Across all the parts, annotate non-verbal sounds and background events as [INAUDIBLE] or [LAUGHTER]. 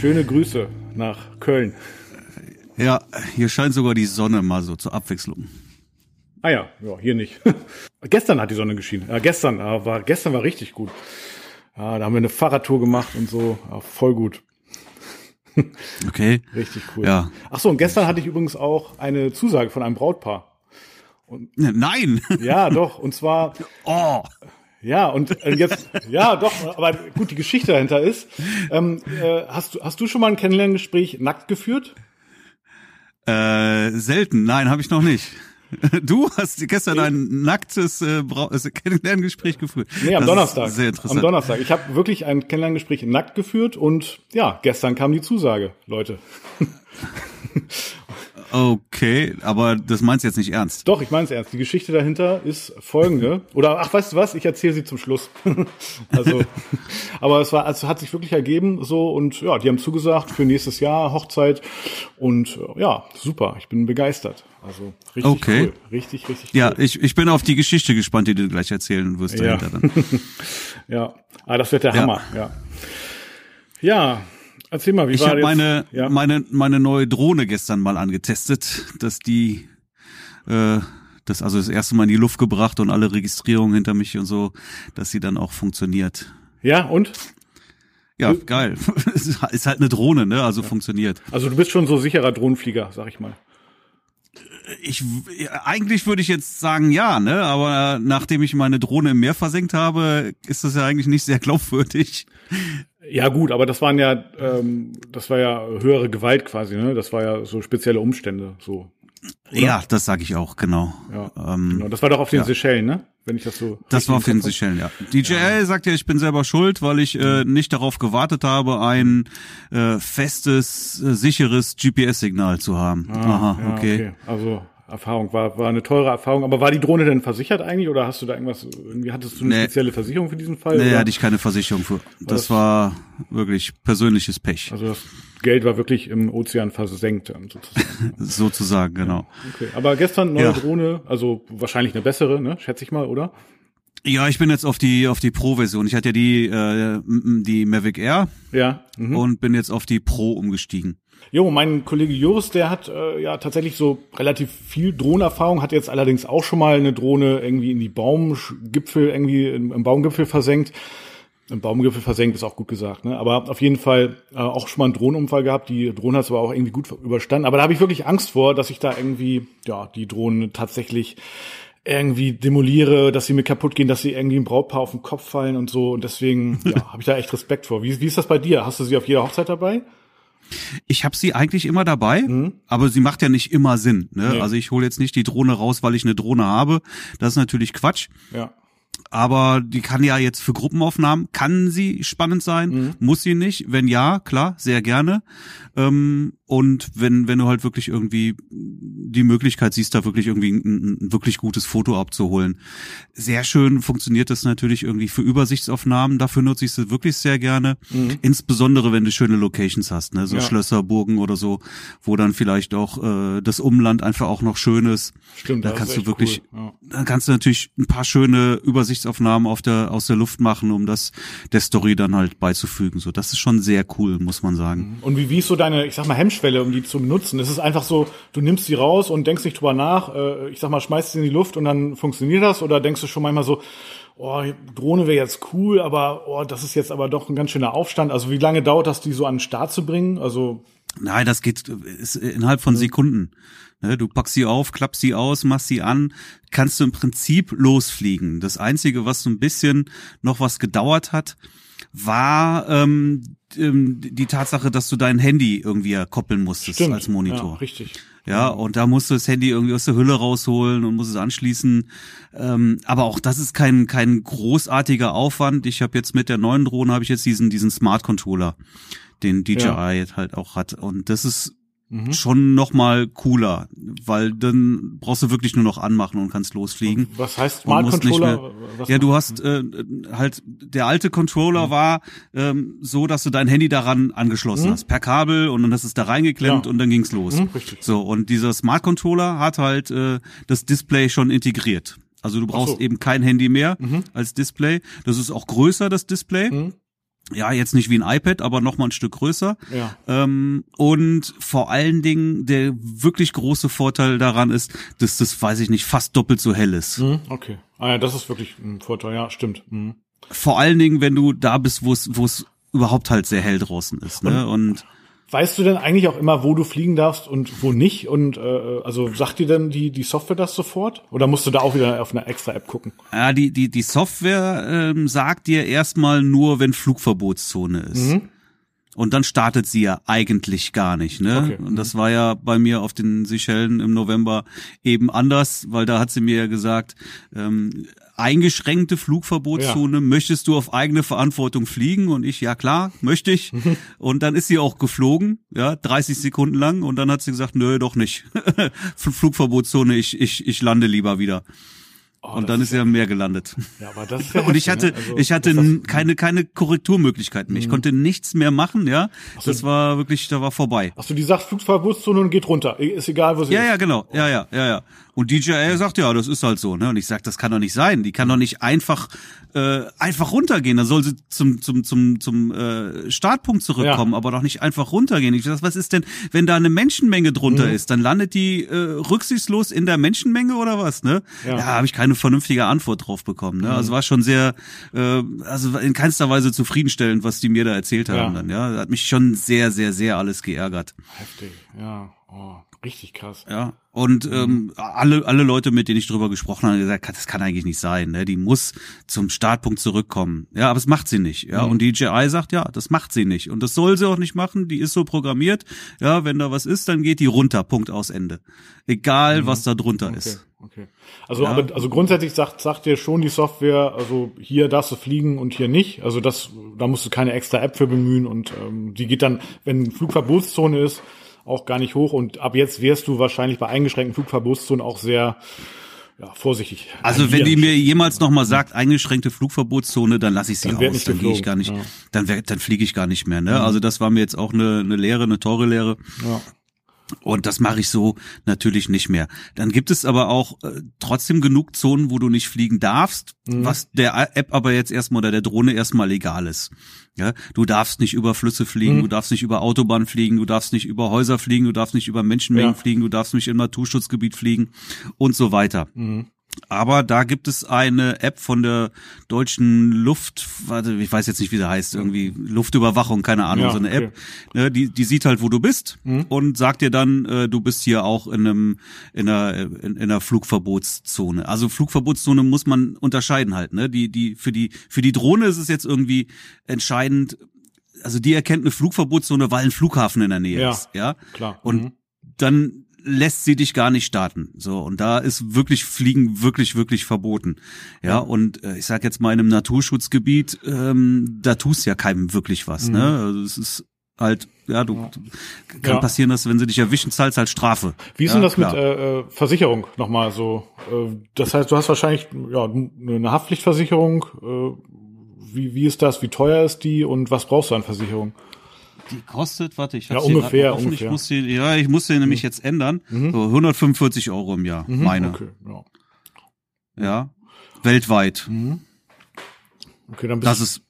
Schöne Grüße nach Köln. Ja, hier scheint sogar die Sonne mal so zur Abwechslung. Ah ja, ja, hier nicht. [LAUGHS] gestern hat die Sonne geschienen. Ja, gestern war gestern war richtig gut. Ja, da haben wir eine Fahrradtour gemacht und so. Ja, voll gut. [LAUGHS] Okay. Richtig cool. Ja. Ach so, und gestern hatte ich übrigens auch eine Zusage von einem Brautpaar. Nein. Ja, [LAUGHS] doch. Und zwar, Oh. Ja, und äh, jetzt, [LAUGHS] ja, doch, aber gut, die Geschichte dahinter ist, ähm, äh, hast du, hast du schon mal ein Kennenlerngespräch nackt geführt? Äh, selten. Nein, habe ich noch nicht. [LAUGHS] Du hast gestern ein nacktes äh, äh, Kennenlerngespräch geführt. Nee, am Das Donnerstag. Sehr interessant. Am Donnerstag. Ich habe wirklich ein Kennenlerngespräch nackt geführt und ja, gestern kam die Zusage, Leute. [LAUGHS] Okay, aber das meinst du jetzt nicht ernst. Doch, ich meine es ernst. Die Geschichte dahinter ist folgende. Oder ach, weißt du was? Ich erzähle sie zum Schluss. [LAUGHS] also, aber es war, also hat sich wirklich ergeben so und ja, die haben zugesagt für nächstes Jahr Hochzeit und äh, ja, super. Ich bin begeistert. Also richtig Okay. cool, richtig, richtig. Ja, cool. ich, ich bin auf die Geschichte gespannt, die du gleich erzählen wirst Ja. dahinter dann. [LAUGHS] ja. Ah, das wird der Ja. Hammer. Ja. Ja. Erzähl mal, wie Ich war habe jetzt? meine, ja. meine, meine neue Drohne gestern mal angetestet, dass die äh, das also das erste Mal in die Luft gebracht und alle Registrierungen hinter mich und so, dass sie dann auch funktioniert. ja und? Ja, geil. [LAUGHS] ist halt eine Drohne, ne? Also funktioniert. Also du bist schon so sicherer Drohnenflieger, sag ich mal. Ich ja, eigentlich würde ich jetzt sagen ja, ne? Aber nachdem ich meine Drohne im Meer versenkt habe, ist das ja eigentlich nicht sehr glaubwürdig. Ja gut, aber das waren ja, ähm, das war ja höhere Gewalt quasi, ne? Das war ja so spezielle Umstände, so. Ja, das sage ich auch, genau. Ja, Ähm, genau. Das war doch auf den ja. Seychellen, ne? Wenn ich das so. Das war auf den. Seychellen, ja. DJL sagt ja, ich bin selber schuld, weil ich äh, nicht darauf gewartet habe, ein äh, festes, äh, sicheres GPS-Signal zu haben. Aha, Ah, Ja, okay. Also Erfahrung war war eine teure Erfahrung. Aber war die Drohne denn versichert eigentlich oder hast du da irgendwas? Irgendwie hattest du eine Nee. spezielle Versicherung für diesen Fall? Nee, oder? hatte ich keine Versicherung für. Das das- war wirklich persönliches Pech, Also das Geld war wirklich im Ozean versenkt sozusagen. [LAUGHS] sozusagen, genau. Okay. Aber gestern neue Ja. Drohne, also wahrscheinlich eine bessere, ne? Schätze ich mal, oder? Ja, ich bin jetzt auf die auf die Pro-Version. Ich hatte ja die äh, die Mavic Air Ja. Mhm. und bin jetzt auf die Pro umgestiegen. Jo, mein Kollege Joris, der hat äh, ja tatsächlich so relativ viel Drohnenerfahrung, hat jetzt allerdings auch schon mal eine Drohne irgendwie in die Baumgipfel, irgendwie im, im Baumgipfel versenkt. Im Baumgipfel versenkt ist auch gut gesagt, ne? Aber auf jeden Fall äh, auch schon mal einen Drohnenunfall gehabt. Die Drohne hat es aber auch irgendwie gut überstanden. Aber da habe ich wirklich Angst vor, dass ich da irgendwie, ja, die Drohne tatsächlich irgendwie demoliere, dass sie mir kaputt gehen, dass sie irgendwie ein Brautpaar auf den Kopf fallen und so. Und deswegen, [LAUGHS] ja, habe ich da echt Respekt vor. Wie, wie ist das bei dir? Hast du sie auf jeder Hochzeit dabei? Ich habe sie eigentlich immer dabei, aber sie macht ja nicht immer Sinn. Ne? Mhm. Nee. Also ich hole jetzt nicht die Drohne raus, weil ich eine Drohne habe. Das ist natürlich Quatsch. Ja. Aber die kann ja jetzt für Gruppenaufnahmen, kann sie spannend sein, Mhm. muss sie nicht. Wenn ja, klar, sehr gerne. Ähm, und wenn, wenn du halt wirklich irgendwie die Möglichkeit siehst, da wirklich irgendwie ein, ein wirklich gutes Foto abzuholen. Sehr schön funktioniert das natürlich irgendwie für Übersichtsaufnahmen. Dafür nutze ich sie wirklich sehr gerne. Insbesondere, wenn du schöne Locations hast, ne? so Mhm. Ja. Schlösser, Burgen oder so, wo dann vielleicht auch äh, das Umland einfach auch noch schön ist. Stimmt, Da kannst du wirklich, cool, ja. dann kannst du natürlich ein paar schöne Übersichtsaufnahmen auf der, aus der Luft machen, um das der Story dann halt beizufügen. So, das ist schon sehr cool, muss man sagen. Und wie, wie ist so deine, ich sag mal, Hemmschwelle, um die zu benutzen? Ist es einfach so, du nimmst sie raus und denkst nicht drüber nach, äh, ich sag mal, schmeißt sie in die Luft und dann funktioniert das? Oder denkst du schon manchmal so, oh, Drohne wäre jetzt cool, aber oh, das ist jetzt aber doch ein ganz schöner Aufstand. Also wie lange dauert das, die so an den Start zu bringen? Also, Nein, das geht ist innerhalb von Sekunden. Ne, Du packst sie auf, klappst sie aus, machst sie an, kannst du im Prinzip losfliegen. Das Einzige, was so ein bisschen noch was gedauert hat, war ähm, ähm, die Tatsache, dass du dein Handy irgendwie koppeln musstest stimmt. als Monitor. Ja, richtig. Ja, und da musst du das Handy irgendwie aus der Hülle rausholen und musst es anschließen. Ähm, aber auch das ist kein kein großartiger Aufwand. Ich habe jetzt mit der neuen Drohne habe ich jetzt diesen diesen Smart Controller, den DJI Ja. jetzt halt auch hat. Und das ist schon noch mal cooler, weil dann brauchst du wirklich nur noch anmachen und kannst losfliegen. Was heißt Und Smart Controller? mehr- ja, du hast äh, halt der alte Controller Mhm. war ähm, so, dass du dein Handy daran angeschlossen hast per Kabel und dann hast du es da reingeklemmt Ja. und dann ging's los. Mhm. So und dieser Smart Controller hat halt äh, das Display schon integriert. Also du brauchst so. Mhm. eben kein Handy mehr als Display. Das ist auch größer das Display. Ja, jetzt nicht wie ein iPad, aber noch mal ein Stück größer. Ja. Ähm, und vor allen Dingen der wirklich große Vorteil daran ist, dass das, weiß ich nicht, fast doppelt so hell ist. Mhm, okay. Ah ja, das ist wirklich ein Vorteil, ja, stimmt. Mhm. Vor allen Dingen, wenn du da bist, wo es wo es überhaupt halt sehr hell draußen ist. Ne? Und Weißt du denn eigentlich auch immer, wo du fliegen darfst und wo nicht? Und äh, also sagt dir denn die die Software das sofort? Oder musst du da auch wieder auf eine extra App gucken? Ja, die, die, die Software ähm, sagt dir erstmal nur, wenn Flugverbotszone ist. Mhm. Und dann startet sie ja eigentlich gar nicht, ne? Okay. Und das war ja bei mir auf den Seychellen im November eben anders, weil da hat sie mir ja gesagt, ähm, eingeschränkte Flugverbotszone, möchtest du auf eigene Verantwortung fliegen? Und ich, ja klar, möchte ich. [LAUGHS] Und dann ist sie auch geflogen, ja, 30 Sekunden lang. Und dann hat sie gesagt, nö, doch nicht. [LAUGHS] Flugverbotszone, ich, ich, ich lande lieber wieder. Oh, und dann ist er am Meer gelandet. Ja, aber das ist ja [LAUGHS] Und ich hatte, ne? Also, ich hatte das- keine, keine Korrekturmöglichkeiten mehr. Ich konnte nichts mehr machen, ja. Das war wirklich, da war vorbei. Ach so, die sagt Flugverbotszone und geht runter. Ist egal, wo sie Ja, ist. ja, genau. Ja, ja, ja, ja. Und DJI sagt, ja, das ist halt so, ne? Und ich sag, das kann doch nicht sein. Die kann doch nicht einfach, äh, einfach runtergehen. Dann soll sie zum, zum, zum, zum äh, Startpunkt zurückkommen, Ja. aber doch nicht einfach runtergehen. Ich sag, was ist denn, wenn da eine Menschenmenge drunter Mhm. ist, dann landet die äh, rücksichtslos in der Menschenmenge oder was, ne? Ja. Mhm. Ja, habe ich keine vernünftige Antwort drauf bekommen. Ne? Also war schon sehr, äh, also in keinster Weise zufriedenstellend, was die mir da erzählt haben. Ja. Dann, ja, hat mich schon sehr, sehr, sehr alles geärgert. Heftig, ja. Oh, richtig krass. Ja. Und ähm, alle, alle Leute, mit denen ich drüber gesprochen habe, haben gesagt, das kann eigentlich nicht sein. Ne? Die muss zum Startpunkt zurückkommen. Ja, aber es macht sie nicht. Ja, und die DJI sagt, ja, das macht sie nicht. Und das soll sie auch nicht machen. Die ist so programmiert. Ja, wenn da was ist, dann geht die runter. Punkt aus Ende. Egal, was da drunter Okay, ist. okay. Also, aber, also grundsätzlich sagt, sagt dir schon die Software, also hier darfst du fliegen und hier nicht. Also das, da musst du keine extra App für bemühen und ähm, die geht dann, wenn Flugverbotszone ist, auch gar nicht hoch. Und ab jetzt wärst du wahrscheinlich bei eingeschränkten Flugverbotszonen auch sehr ja, vorsichtig. Also wenn die mir jemals noch mal sagt, eingeschränkte Flugverbotszone, dann lasse ich sie Dann aus. Dann gehe ich gar nicht, ja. Mhm. dann, wär- dann fliege ich gar nicht mehr. Ne? Also das war mir jetzt auch eine, eine Lehre, eine teure Lehre. ja. Und das mache ich so natürlich nicht mehr. Dann gibt es aber auch äh, trotzdem genug Zonen, wo du nicht fliegen darfst, Mhm. was der App aber jetzt erstmal oder der Drohne erstmal legal ist. Ja, du darfst nicht über Flüsse fliegen, Mhm. du darfst nicht über Autobahnen fliegen, du darfst nicht über Häuser fliegen, du darfst nicht über Menschenmengen Ja. fliegen, du darfst nicht im Naturschutzgebiet fliegen und so weiter. Mhm. Aber da gibt es eine App von der deutschen Luft, warte, ich weiß jetzt nicht, wie der heißt, irgendwie Luftüberwachung, keine Ahnung, Ja, so eine okay. App, ne, die, die sieht halt, wo du bist und sagt dir dann, äh, du bist hier auch in einem, in einer, in, in einer Flugverbotszone. Also Flugverbotszone muss man unterscheiden halt, ne, die, die, für die, für die Drohne ist es jetzt irgendwie entscheidend, also die erkennt eine Flugverbotszone, weil ein Flughafen in der Nähe Ja, ist, ja. klar. Und Mhm. dann lässt sie dich gar nicht starten. So und da ist wirklich Fliegen wirklich wirklich verboten. Ja, und äh, ich sag jetzt mal in einem Naturschutzgebiet, ähm, da tust ja keinem wirklich was. Ne, also es ist halt ja, du kann Mhm. Ja. passieren, dass wenn sie dich erwischen, zahlst halt Strafe. Wie ist ja, denn das klar. mit äh, äh, Versicherung nochmal so? Äh, das heißt, du hast wahrscheinlich ja, eine Haftpflichtversicherung. Äh, wie, wie ist das? Wie teuer ist die? Und was brauchst du an Versicherung? Die kostet, warte, ich Ja, hab's hier ungefähr, offen. ungefähr. Ich muss die, ja, ich muss den nämlich jetzt ändern. So 145 Euro im Jahr, meine. Mhm. Okay, ja. Ja, weltweit. Okay, dann bist Das ist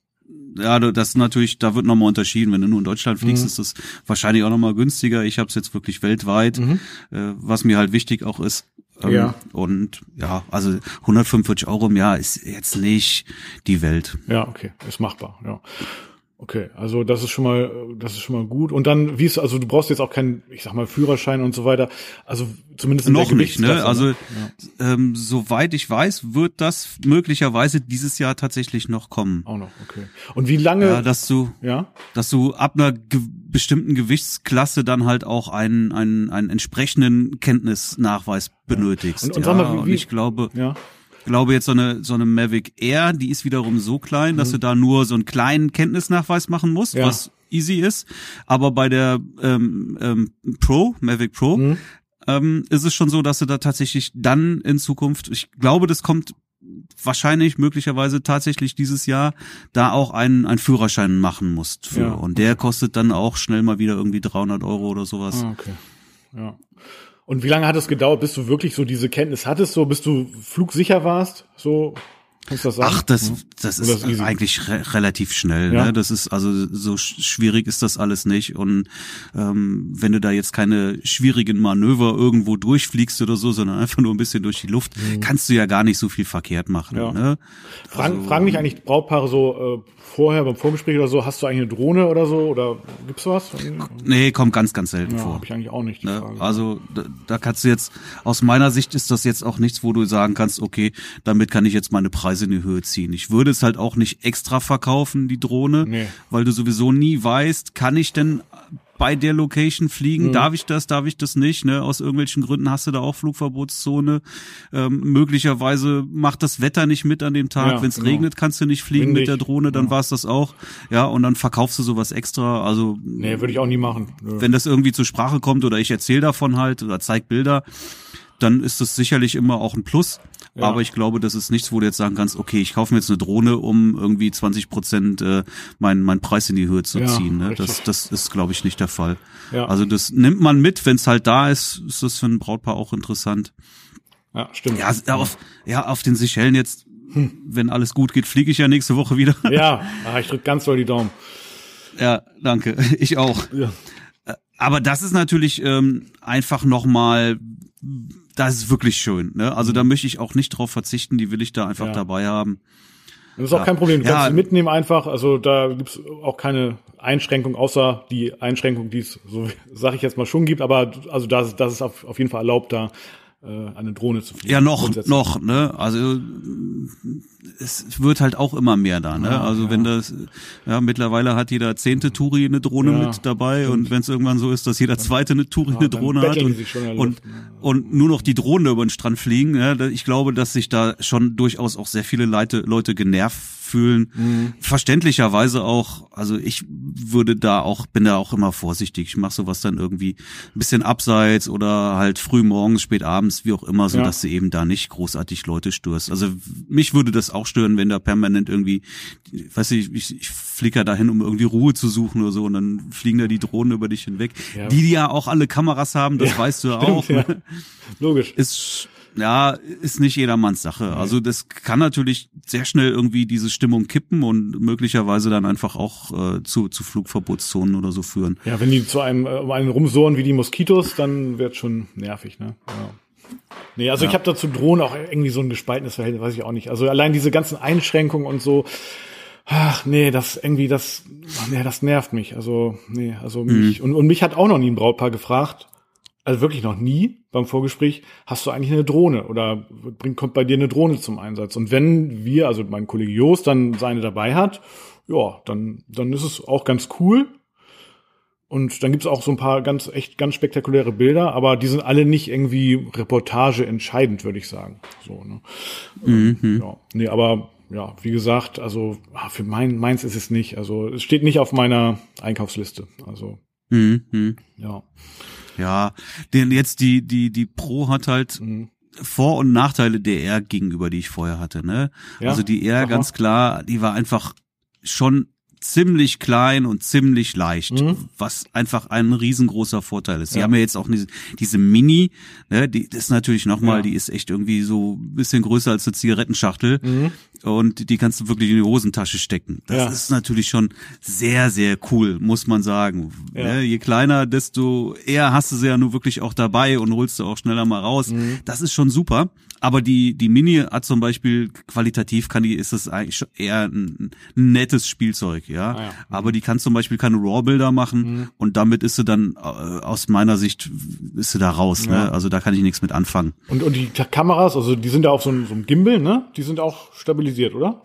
ja, das ist natürlich, da wird nochmal unterschieden. Wenn du nur in Deutschland fliegst, Mhm. ist das wahrscheinlich auch nochmal günstiger. Ich habe es jetzt wirklich weltweit, äh, was mir halt wichtig auch ist. Ähm, Mhm. Ja. Und ja, also 145 Euro im Jahr ist jetzt nicht die Welt. Ja, okay, ist machbar, ja. Okay, also das ist schon mal, das ist schon mal gut. Und dann, wie ist, also du brauchst jetzt auch keinen, ich sag mal, Führerschein und so weiter. Also zumindest in Noch nicht, ne? Also ähm, soweit ich weiß, wird das möglicherweise dieses Jahr tatsächlich noch kommen. Auch noch, okay. Und wie lange? Ja, dass du, ja? dass du ab einer ge bestimmten Gewichtsklasse dann halt auch einen, einen, einen entsprechenden Kenntnisnachweis benötigst. Und- und ja, mal, wie- und ich glaube, Ja. Glaube jetzt so eine so eine Mavic Air, die ist wiederum so klein, dass du da nur so einen kleinen Kenntnisnachweis machen musst, Mhm. Ja. was easy ist. Aber bei der ähm, ähm, Pro, Mavic Pro, Mhm. ähm, ist es schon so, dass du da tatsächlich dann in Zukunft, ich glaube, das kommt wahrscheinlich möglicherweise tatsächlich dieses Jahr da auch einen, einen Führerschein machen musst für. Ja. Und der kostet dann auch schnell mal wieder irgendwie 300 Euro oder sowas. Ah, okay. Ja. Und wie lange hat es gedauert, bis du wirklich so diese Kenntnis hattest, so bis du flugsicher warst? So, Du das? Ach, das, Hm. das ist ist eigentlich re relativ schnell. Ja. Ne? Das ist also so sch- schwierig ist das alles nicht. Und ähm, wenn du da jetzt keine schwierigen Manöver irgendwo durchfliegst oder so, sondern einfach nur ein bisschen durch die Luft, kannst du ja gar nicht so viel verkehrt machen. Mhm. Ja. Ne? Fragen, Also- fragen dich eigentlich Brautpaare so äh, vorher beim Vorgespräch oder so, hast du eigentlich eine Drohne oder so? Oder gibt's was? Nee, kommt ganz, ganz selten Ja, vor. habe ich eigentlich auch nicht. Die Ne? Frage. Also da, da kannst du jetzt, aus meiner Sicht ist das jetzt auch nichts, wo du sagen kannst, okay, damit kann ich jetzt meine Preise in die Höhe ziehen. Ich würde es halt auch nicht extra verkaufen, die Drohne, Nee. weil du sowieso nie weißt, kann ich denn bei der Location fliegen? Mhm. Darf ich das? Darf ich das nicht? Ne? Aus irgendwelchen Gründen hast du da auch Flugverbotszone. Ähm, möglicherweise macht das Wetter nicht mit an dem Tag. Ja, Wenn es genau. regnet, kannst du nicht fliegen Windig, mit der Drohne, dann ja. war's das auch. Ja, und dann verkaufst du sowas extra. Also nee, würde ich auch nie machen. Nö. wenn das irgendwie zur Sprache kommt oder ich erzähle davon halt oder zeig Bilder, dann ist das sicherlich immer auch ein Plus. Ja. Aber ich glaube, das ist nichts, wo du jetzt sagen kannst, okay, ich kaufe mir jetzt eine Drohne, um irgendwie 20 Prozent äh, meinen mein Preis in die Höhe zu Ja, ziehen. Ne? richtig. Das, das ist, glaube ich, nicht der Fall. Ja. Also das nimmt man mit, wenn es halt da ist, ist das für ein Brautpaar auch interessant. ja, stimmt. Ja, auf, ja, auf den Seychellen jetzt, wenn alles gut geht, fliege ich ja nächste Woche wieder. [LAUGHS] Ja, ah, ich drück ganz doll die Daumen. Ja, danke. [LAUGHS] Ich auch. Ja. Aber das ist natürlich ähm, einfach nochmal, das ist wirklich schön. Ne? Also da möchte ich auch nicht drauf verzichten, die will ich da einfach Ja. dabei haben. Das ist auch kein Problem. Du Ja. kannst sie mitnehmen einfach. Also da gibt's auch keine Einschränkung, außer die Einschränkung, die es, so sage ich jetzt mal, schon gibt. Aber also da ist, das ist auf, auf jeden Fall erlaubt, da äh, eine Drohne zu fliegen. Ja, noch, noch, ne? Also es wird halt auch immer mehr da, ne? Ja, also ja. wenn das, ja, mittlerweile hat jeder zehnte Touri eine Drohne Ja, mit dabei und wenn es irgendwann so ist, dass jeder zweite eine Touri eine Drohne hat und, und, ne? und nur noch die Drohnen über den Strand fliegen, da- ich glaube, dass sich da schon durchaus auch sehr viele Leute, Leute genervt fühlen. Mhm. Verständlicherweise auch, also ich würde da auch, bin da auch immer vorsichtig. Ich mache sowas dann irgendwie ein bisschen abseits oder halt früh morgens, spät abends, wie auch immer, so Ja. dass du eben da nicht großartig Leute störst. Also mich würde das auch stören, wenn da permanent irgendwie, weiß ich, ich, ich flicker dahin, um irgendwie Ruhe zu suchen oder so und dann fliegen da die Drohnen über dich hinweg. Ja. Die, die ja auch alle Kameras haben, das Ja, weißt du ja stimmt, auch. ne? Logisch. ist ja ist nicht jedermanns Sache. Also das kann natürlich sehr schnell irgendwie diese Stimmung kippen und möglicherweise dann einfach auch äh, zu zu Flugverbotszonen oder so führen. Ja, wenn die zu einem äh, um einen rumsohren wie die Moskitos, dann wird schon nervig, ne? Ja. Nee, also ich habe dazu Drohnen auch irgendwie so ein gespaltenes Verhältnis, weiß ich auch nicht. Also allein diese ganzen Einschränkungen und so, ach nee, das irgendwie, das, nee, das nervt mich. Also, nee, also mich, und, und mich hat auch noch nie ein Brautpaar gefragt, also wirklich noch nie beim Vorgespräch, hast du eigentlich eine Drohne oder bringt, kommt bei dir eine Drohne zum Einsatz? Und wenn wir, also mein Kollege Jost dann seine dabei hat, ja, dann, dann ist es auch ganz cool. Und dann gibt's auch so ein paar ganz, echt ganz spektakuläre Bilder, aber die sind alle nicht irgendwie Reportage entscheidend, würde ich sagen. So, ne? Ähm, ja. Nee, aber ja, wie gesagt, also ah, für mein, meins ist es nicht. Also es steht nicht auf meiner Einkaufsliste. Also, Mhm. mhm. ja. Ja, denn jetzt die die die Pro hat halt Mhm. Vor- und Nachteile der R gegenüber, die ich vorher hatte. Ne? Ja, Also die R mal. ganz klar, die war einfach schon ziemlich klein und ziemlich leicht, Mhm. was einfach ein riesengroßer Vorteil ist. Sie Ja. haben ja jetzt auch diese, diese Mini, ne, die das ist natürlich nochmal, Ja. die ist echt irgendwie so ein bisschen größer als eine Zigarettenschachtel Mhm. und die kannst du wirklich in die Hosentasche stecken. Das Ja. ist natürlich schon sehr, sehr cool, muss man sagen. Ne, je kleiner, desto eher hast du sie ja nur wirklich auch dabei und holst du auch schneller mal raus. Mhm. Das ist schon super. Aber die, die Mini hat zum Beispiel qualitativ kann die, ist es eigentlich schon eher ein, ein nettes Spielzeug, ja. Ah ja. Aber die kann zum Beispiel keine RAW-Bilder machen Mhm. und damit ist sie dann, äh, aus meiner Sicht, ist sie da raus, Ja. ne. Also da kann ich nichts mit anfangen. Und, und die Kameras, also die sind ja auf so einem, so einem Gimbal, ne? Die sind auch stabilisiert, oder?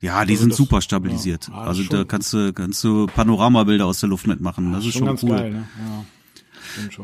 Ja, die Also sind das- super stabilisiert. ja, ah, also schon- da kannst du, kannst du Panoramabilder aus der Luft mitmachen. Das ist schon, ganz cool. geil, ne? Ja.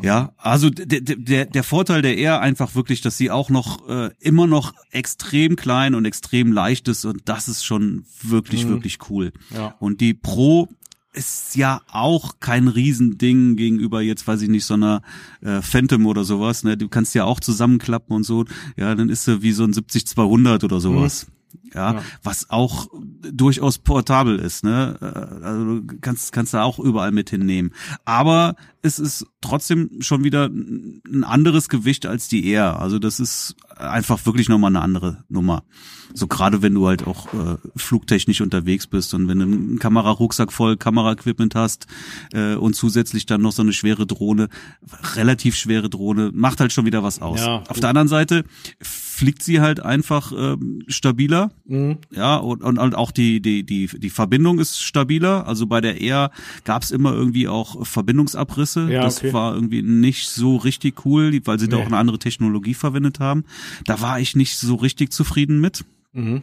Ja, also der, der, der Vorteil der Air einfach wirklich, dass sie auch noch äh, immer noch extrem klein und extrem leicht ist und das ist schon wirklich, wirklich cool. Ja. Und die Pro ist ja auch kein Riesending gegenüber jetzt, weiß ich nicht, so einer äh, Phantom oder sowas. Ne? Du kannst ja auch zusammenklappen und so. Ja, dann ist sie wie so ein 70-200 oder sowas. Ja, ja, was auch durchaus portabel ist, ne? Äh, also du kannst kannst da auch überall mit hinnehmen. Aber es ist trotzdem schon wieder ein anderes Gewicht als die Air. Also das ist einfach wirklich nochmal eine andere Nummer. So gerade wenn du halt auch äh, flugtechnisch unterwegs bist und wenn du einen Kamerarucksack voll Kameraequipment hast äh, und zusätzlich dann noch so eine schwere Drohne, relativ schwere Drohne, macht halt schon wieder was aus. Ja, Auf der anderen Seite fliegt sie halt einfach ähm, stabiler, mhm. ja und, und, und auch die die die die Verbindung ist stabiler. Also bei der Air gab es immer irgendwie auch Verbindungsabrisse. Ja, das okay. war irgendwie nicht so richtig cool, weil sie nee. da auch eine andere Technologie verwendet haben. Da war ich nicht so richtig zufrieden mit. Mhm.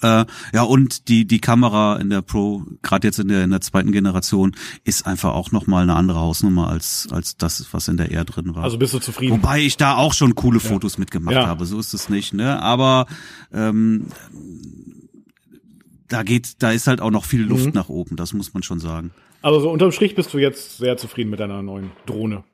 Äh, ja, und die, die Kamera in der Pro, gerade jetzt in der, in der zweiten Generation, ist einfach auch nochmal eine andere Hausnummer als, als das, was in der R drin war. Also bist du zufrieden? Wobei ich da auch schon coole ja. Fotos mitgemacht ja. habe, so ist es nicht, ne? Aber ähm, da geht, da ist halt auch noch viel Luft mhm. nach oben, das muss man schon sagen. Also so unterm Strich bist du jetzt sehr zufrieden mit deiner neuen Drohne.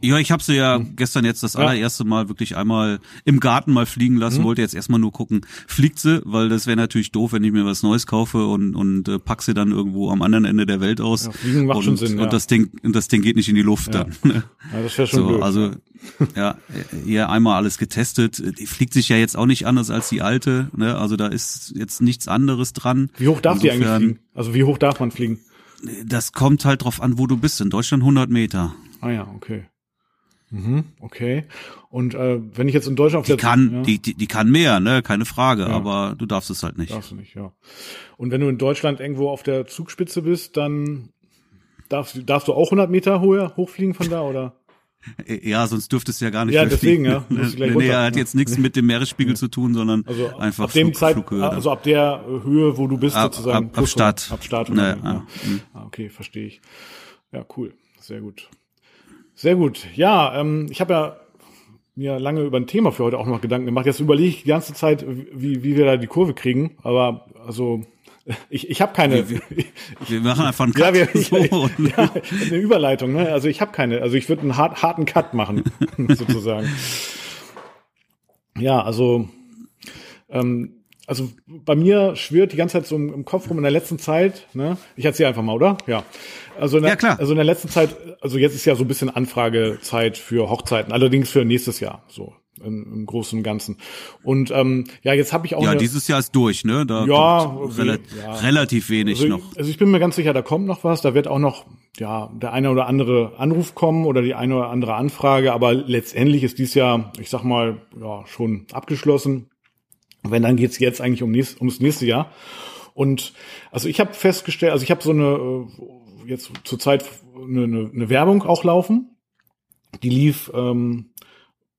Ja, ich habe sie ja mhm. gestern jetzt das allererste Mal wirklich einmal im Garten mal fliegen lassen. Mhm. Wollte jetzt erstmal nur gucken, fliegt sie, weil das wäre natürlich doof, wenn ich mir was Neues kaufe und und äh, pack sie dann irgendwo am anderen Ende der Welt aus. Ja, fliegen macht und, schon Sinn. Ja. Und das Ding und das Ding geht nicht in die Luft ja. dann. Ne? Ja, das wäre schon so, blöd. Also ja, hier einmal alles getestet. Die fliegt sich ja jetzt auch nicht anders als die alte. Ne? Also da ist jetzt nichts anderes dran. Wie hoch darf Insofern, die eigentlich fliegen? Also wie hoch darf man fliegen? Das kommt halt drauf an, wo du bist. In Deutschland 100 Meter. Ah ja, okay. Mhm, okay. Und äh, wenn ich jetzt in Deutschland auf die der kann, ja. die, die, die kann mehr, ne, keine Frage, ja. aber du darfst es halt nicht. Darfst du nicht, ja. Und wenn du in Deutschland irgendwo auf der Zugspitze bist, dann darfst, darfst du auch 100 Meter hoch, hochfliegen von da, oder? [LAUGHS] Ja, sonst dürftest du ja gar nicht Ja, deswegen, ja. [LAUGHS] Nee, nee, hat jetzt nichts mit dem Meeresspiegel zu tun, sondern also einfach ab dem Flug, Zeit, Flughöhe. Also ab der Höhe, wo du bist, ab, sozusagen. Ab, ab Start. Ab Start. Nee, ja. Ah, okay, verstehe ich. Ja, cool. Sehr gut. Sehr gut. Ja, ähm, ich habe ja mir lange über ein Thema für heute auch noch Gedanken gemacht. Jetzt überlege ich die ganze Zeit, wie, wie wir da die Kurve kriegen. Aber also [LAUGHS] ich, ich habe keine. Wir, wir, [LAUGHS] machen einfach einen Cut. Ja, wir, [LAUGHS] so, ja, eine Überleitung. Ne? Also ich habe keine. Also ich würde einen hart, harten Cut machen sozusagen. Ja, also ähm, also bei mir schwirrt die ganze Zeit so im, Kopf rum in der letzten Zeit, ne? Ich erzähle einfach mal, oder? Ja. Also in der, ja, klar. also in der letzten Zeit, also jetzt ist ja so ein bisschen Anfragezeit für Hochzeiten, allerdings für nächstes Jahr, so im, im Großen und Ganzen. Und ähm, ja, jetzt habe ich auch ja dieses Jahr ist durch, ne? Da ja, rela ja, relativ wenig also, noch. Also ich bin mir ganz sicher, da kommt noch was. Da wird auch noch ja der eine oder andere Anruf kommen oder die eine oder andere Anfrage. Aber letztendlich ist dies Jahr, ich sag mal, ja schon abgeschlossen. Wenn, dann geht's jetzt eigentlich um nächst, ums nächste Jahr. Und also ich habe festgestellt, also ich habe so eine äh, jetzt zurzeit eine, eine, eine Werbung auch laufen. Die lief ähm,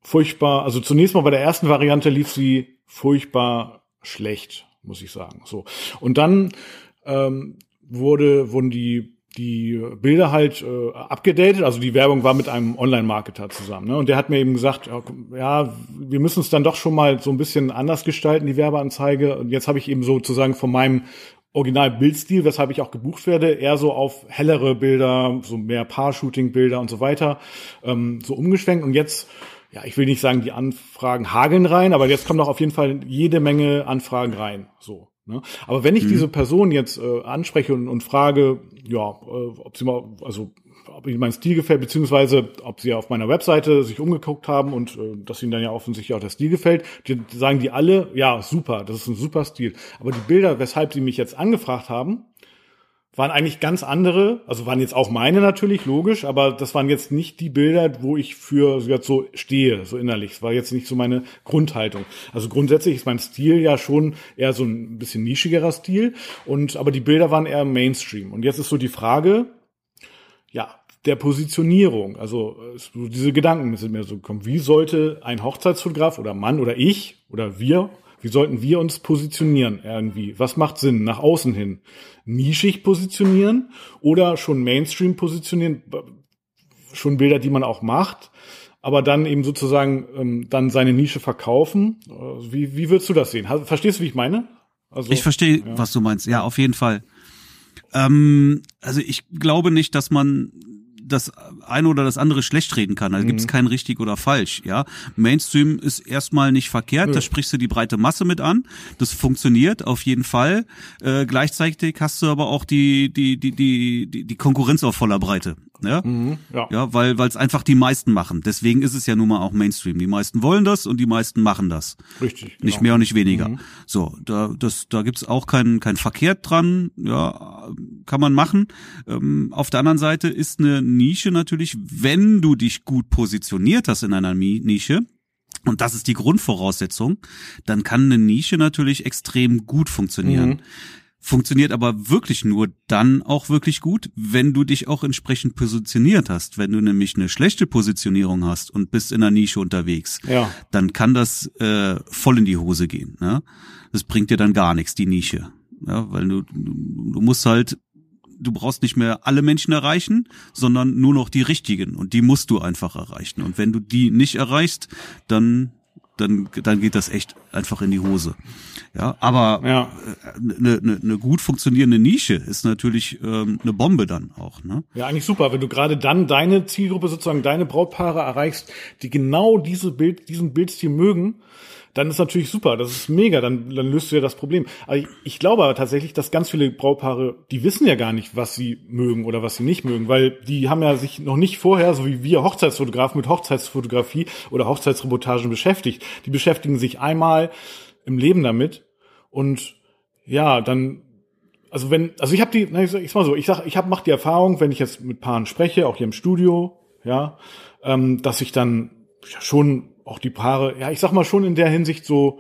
furchtbar, also zunächst mal bei der ersten Variante lief sie furchtbar schlecht, muss ich sagen. So. Und dann ähm, wurde, wurden die die Bilder halt äh, abgedatet. Also die Werbung war mit einem Online-Marketer zusammen. Ne? Und der hat mir eben gesagt, ja, wir müssen es dann doch schon mal so ein bisschen anders gestalten, die Werbeanzeige. Und jetzt habe ich eben sozusagen von meinem Original-Bildstil, weshalb ich auch gebucht werde, eher so auf hellere Bilder, so mehr Paar-Shooting-Bilder und so weiter, ähm, so umgeschwenkt. Und jetzt, ja, ich will nicht sagen, die Anfragen hageln rein, aber jetzt kommen doch auf jeden Fall jede Menge Anfragen rein. So. Ne? Aber wenn ich mhm. diese Person jetzt äh, anspreche und, und frage, ja, äh, ob sie mal, also ob ihnen mein Stil gefällt, beziehungsweise ob sie auf meiner Webseite sich umgeguckt haben und äh, dass ihnen dann ja offensichtlich auch der Stil gefällt, die, sagen die alle, ja, super, das ist ein super Stil. Aber die Bilder, weshalb sie mich jetzt angefragt haben, waren eigentlich ganz andere, also waren jetzt auch meine natürlich, logisch, aber das waren jetzt nicht die Bilder, wo ich für jetzt so stehe, so innerlich. Es war jetzt nicht so meine Grundhaltung. Also grundsätzlich ist mein Stil ja schon eher so ein bisschen nischigerer Stil und, aber die Bilder waren eher Mainstream. Und jetzt ist so die Frage, ja, der Positionierung, also so diese Gedanken sind mir so gekommen. Wie sollte ein Hochzeitsfotograf oder Mann oder ich oder wir wie sollten wir uns positionieren irgendwie? Was macht Sinn? Nach außen hin? Nischig positionieren oder schon Mainstream positionieren? Schon Bilder, die man auch macht, aber dann eben sozusagen ähm, dann seine Nische verkaufen. Also wie, wie würdest du das sehen? Verstehst du, wie ich meine? Also, ich verstehe, ja. was du meinst. Ja, auf jeden Fall. Ähm, also ich glaube nicht, dass man das eine oder das andere schlecht reden kann. Da mhm. gibt es kein richtig oder falsch. Ja, Mainstream ist erstmal nicht verkehrt. Ja. Da sprichst du die breite Masse mit an. Das funktioniert auf jeden Fall. Äh, gleichzeitig hast du aber auch die die die die die, die Konkurrenz auf voller Breite. Ja, mhm, ja. ja weil weil es einfach die meisten machen. Deswegen ist es ja nun mal auch Mainstream. Die meisten wollen das und die meisten machen das. Richtig. Genau. Nicht mehr und nicht weniger. Mhm. So, da das da gibt's auch kein kein Verkehrt dran. Ja, kann man machen. Ähm, auf der anderen Seite ist eine Nische natürlich, wenn du dich gut positioniert hast in einer Nische, und das ist die Grundvoraussetzung, dann kann eine Nische natürlich extrem gut funktionieren. Mhm. Funktioniert aber wirklich nur dann auch wirklich gut, wenn du dich auch entsprechend positioniert hast. Wenn du nämlich eine schlechte Positionierung hast und bist in einer Nische unterwegs, ja. dann kann das äh, voll in die Hose gehen. Ne? Das bringt dir dann gar nichts, die Nische. Ja, weil du, du musst halt du brauchst nicht mehr alle Menschen erreichen, sondern nur noch die richtigen und die musst du einfach erreichen. Und wenn du die nicht erreichst, dann dann dann geht das echt einfach in die Hose. Ja, aber ja. Eine, eine, eine gut funktionierende Nische ist natürlich ähm, eine Bombe dann auch. Ne? Ja, eigentlich super, wenn du gerade dann deine Zielgruppe sozusagen deine Brautpaare erreichst, die genau diese Bild diesen Bildstil mögen dann ist natürlich super, das ist mega, dann, dann löst du ja das Problem. Aber ich, ich glaube aber tatsächlich, dass ganz viele Brautpaare, die wissen ja gar nicht, was sie mögen oder was sie nicht mögen, weil die haben ja sich noch nicht vorher, so wie wir Hochzeitsfotografen mit Hochzeitsfotografie oder Hochzeitsreportagen beschäftigt. Die beschäftigen sich einmal im Leben damit und ja, dann also wenn, also ich habe die, na, ich, ich sag mal so, ich sag, ich habe mach die Erfahrung, wenn ich jetzt mit Paaren spreche, auch hier im Studio, ja, ähm, dass ich dann ja, schon auch die Paare, ja, ich sag mal schon in der Hinsicht so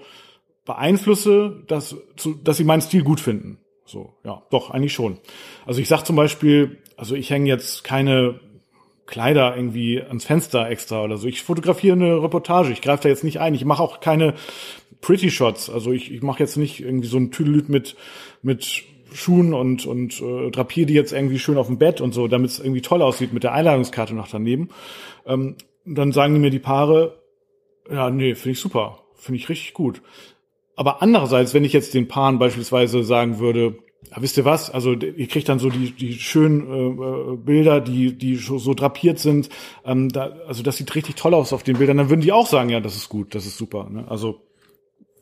beeinflusse, dass, zu, dass sie meinen Stil gut finden. So, ja, doch, eigentlich schon. Also ich sag zum Beispiel, also ich hänge jetzt keine Kleider irgendwie ans Fenster extra oder so. Ich fotografiere eine Reportage, ich greife da jetzt nicht ein. Ich mache auch keine Pretty Shots. Also ich, ich mache jetzt nicht irgendwie so ein Tüdelüt mit, mit Schuhen und, und äh, drapiere die jetzt irgendwie schön auf dem Bett und so, damit es irgendwie toll aussieht mit der Einladungskarte noch daneben. Ähm, dann sagen mir die Paare, ja, nee, finde ich super. Finde ich richtig gut. Aber andererseits, wenn ich jetzt den Paaren beispielsweise sagen würde, ja, wisst ihr was? Also ihr kriegt dann so die, die schönen äh, äh, Bilder, die, die so drapiert sind. Ähm, da, also das sieht richtig toll aus auf den Bildern. Dann würden die auch sagen, ja, das ist gut, das ist super. Ne? Also,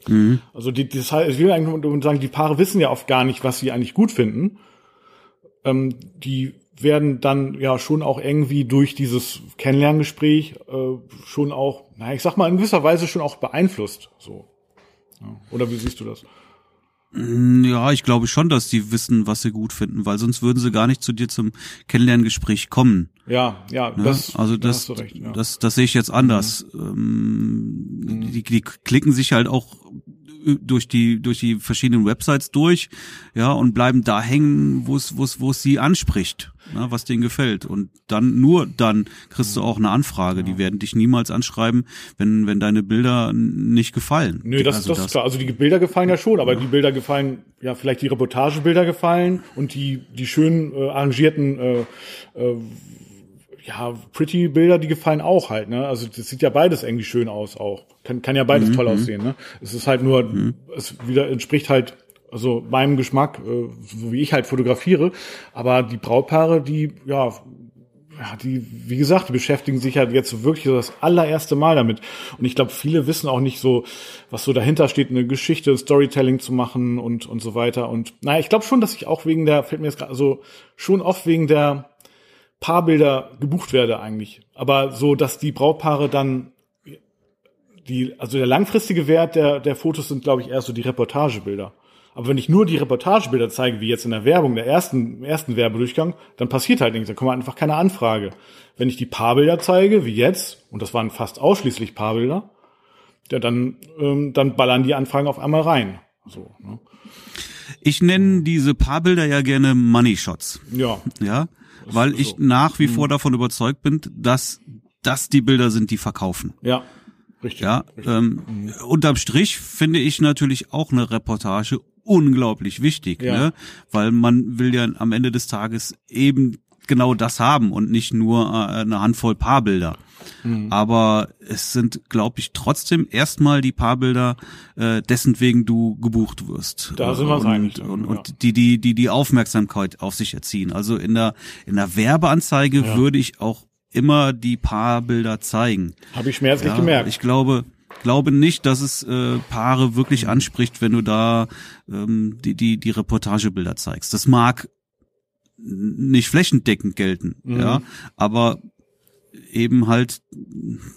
mhm. also die, das heißt, ich will eigentlich nur sagen, die Paare wissen ja oft gar nicht, was sie eigentlich gut finden. Ähm, die werden dann ja schon auch irgendwie durch dieses Kennenlerngespräch äh, schon auch, na ich sag mal in gewisser Weise schon auch beeinflusst. So. Ja. Oder wie siehst du das? Mm, ja, ich glaube schon, dass die wissen, was sie gut finden, weil sonst würden sie gar nicht zu dir zum Kennenlerngespräch kommen. Ja, ja, ne? das, also das, da recht, ja. das, das sehe ich jetzt anders. Mhm. Ähm, mhm. die, die klicken sich halt auch durch die durch die verschiedenen Websites durch, ja und bleiben da hängen, wo es wo es wo es sie anspricht, ne, was denen gefällt und dann nur dann kriegst du auch eine Anfrage. Die werden dich niemals anschreiben, wenn wenn deine Bilder nicht gefallen. Nö, das, also das, das ist klar. Also die Bilder gefallen ja schon, aber ja. die Bilder gefallen ja vielleicht die Reportagebilder gefallen und die die schön äh, arrangierten äh, äh, ja, pretty Bilder, die gefallen auch halt, ne? Also das sieht ja beides irgendwie schön aus auch. Kann, kann ja beides mhm. toll mhm. aussehen, ne? Es ist halt nur, mhm. es wieder entspricht halt also meinem Geschmack, äh, so wie ich halt fotografiere. Aber die Brautpaare, die, ja, ja, die, wie gesagt, die beschäftigen sich halt jetzt wirklich das allererste Mal damit. Und ich glaube, viele wissen auch nicht so, was so dahinter steht, eine Geschichte, Storytelling zu machen und, und so weiter. Und naja, ich glaube schon, dass ich auch wegen der, fällt mir jetzt gerade, also schon oft wegen der, Paarbilder gebucht werde eigentlich. Aber so, dass die Brautpaare dann die, also der langfristige Wert der, der Fotos sind, glaube ich, eher so die Reportagebilder. Aber wenn ich nur die Reportagebilder zeige, wie jetzt in der Werbung, der ersten, ersten Werbedurchgang, dann passiert halt nichts, da kommt einfach keine Anfrage. Wenn ich die Paarbilder zeige, wie jetzt, und das waren fast ausschließlich Paarbilder, ja, dann, ähm, dann ballern die Anfragen auf einmal rein. So, ne? Ich nenne diese Paarbilder ja gerne Money Shots. Ja. Ja weil ich so. nach wie vor mhm. davon überzeugt bin, dass das die Bilder sind, die verkaufen. Ja. Richtig. Ja, richtig. Ähm, mhm. unterm Strich finde ich natürlich auch eine Reportage unglaublich wichtig, ja. ne? weil man will ja am Ende des Tages eben genau das haben und nicht nur äh, eine Handvoll Paarbilder. Mhm. Aber es sind, glaube ich, trotzdem erstmal die Paarbilder, äh, dessen wegen du gebucht wirst. Da sind wir einig. Und, ja. und die, die, die, die Aufmerksamkeit auf sich erziehen. Also in der, in der Werbeanzeige ja. würde ich auch immer die Paarbilder zeigen. Habe ich schmerzlich ja, gemerkt. Ich glaube, glaube nicht, dass es äh, Paare wirklich mhm. anspricht, wenn du da ähm, die, die, die Reportagebilder zeigst. Das mag nicht flächendeckend gelten, mhm. ja, aber eben halt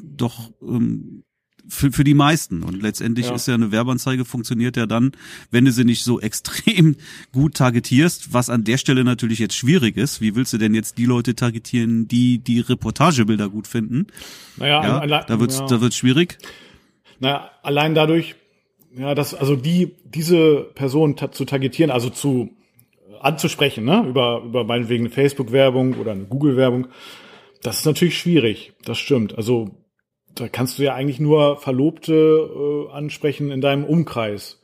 doch ähm, für, für die meisten. Und letztendlich ja. ist ja eine Werbeanzeige funktioniert ja dann, wenn du sie nicht so [LAUGHS] extrem gut targetierst, was an der Stelle natürlich jetzt schwierig ist. Wie willst du denn jetzt die Leute targetieren, die die Reportagebilder gut finden? Naja, ja, allein, da wird's, ja. da wird's schwierig. Naja, allein dadurch, ja, dass, also die, diese Person ta zu targetieren, also zu anzusprechen, ne, über, über meinetwegen eine Facebook-Werbung oder eine Google-Werbung, das ist natürlich schwierig. Das stimmt. Also, da kannst du ja eigentlich nur Verlobte äh, ansprechen in deinem Umkreis.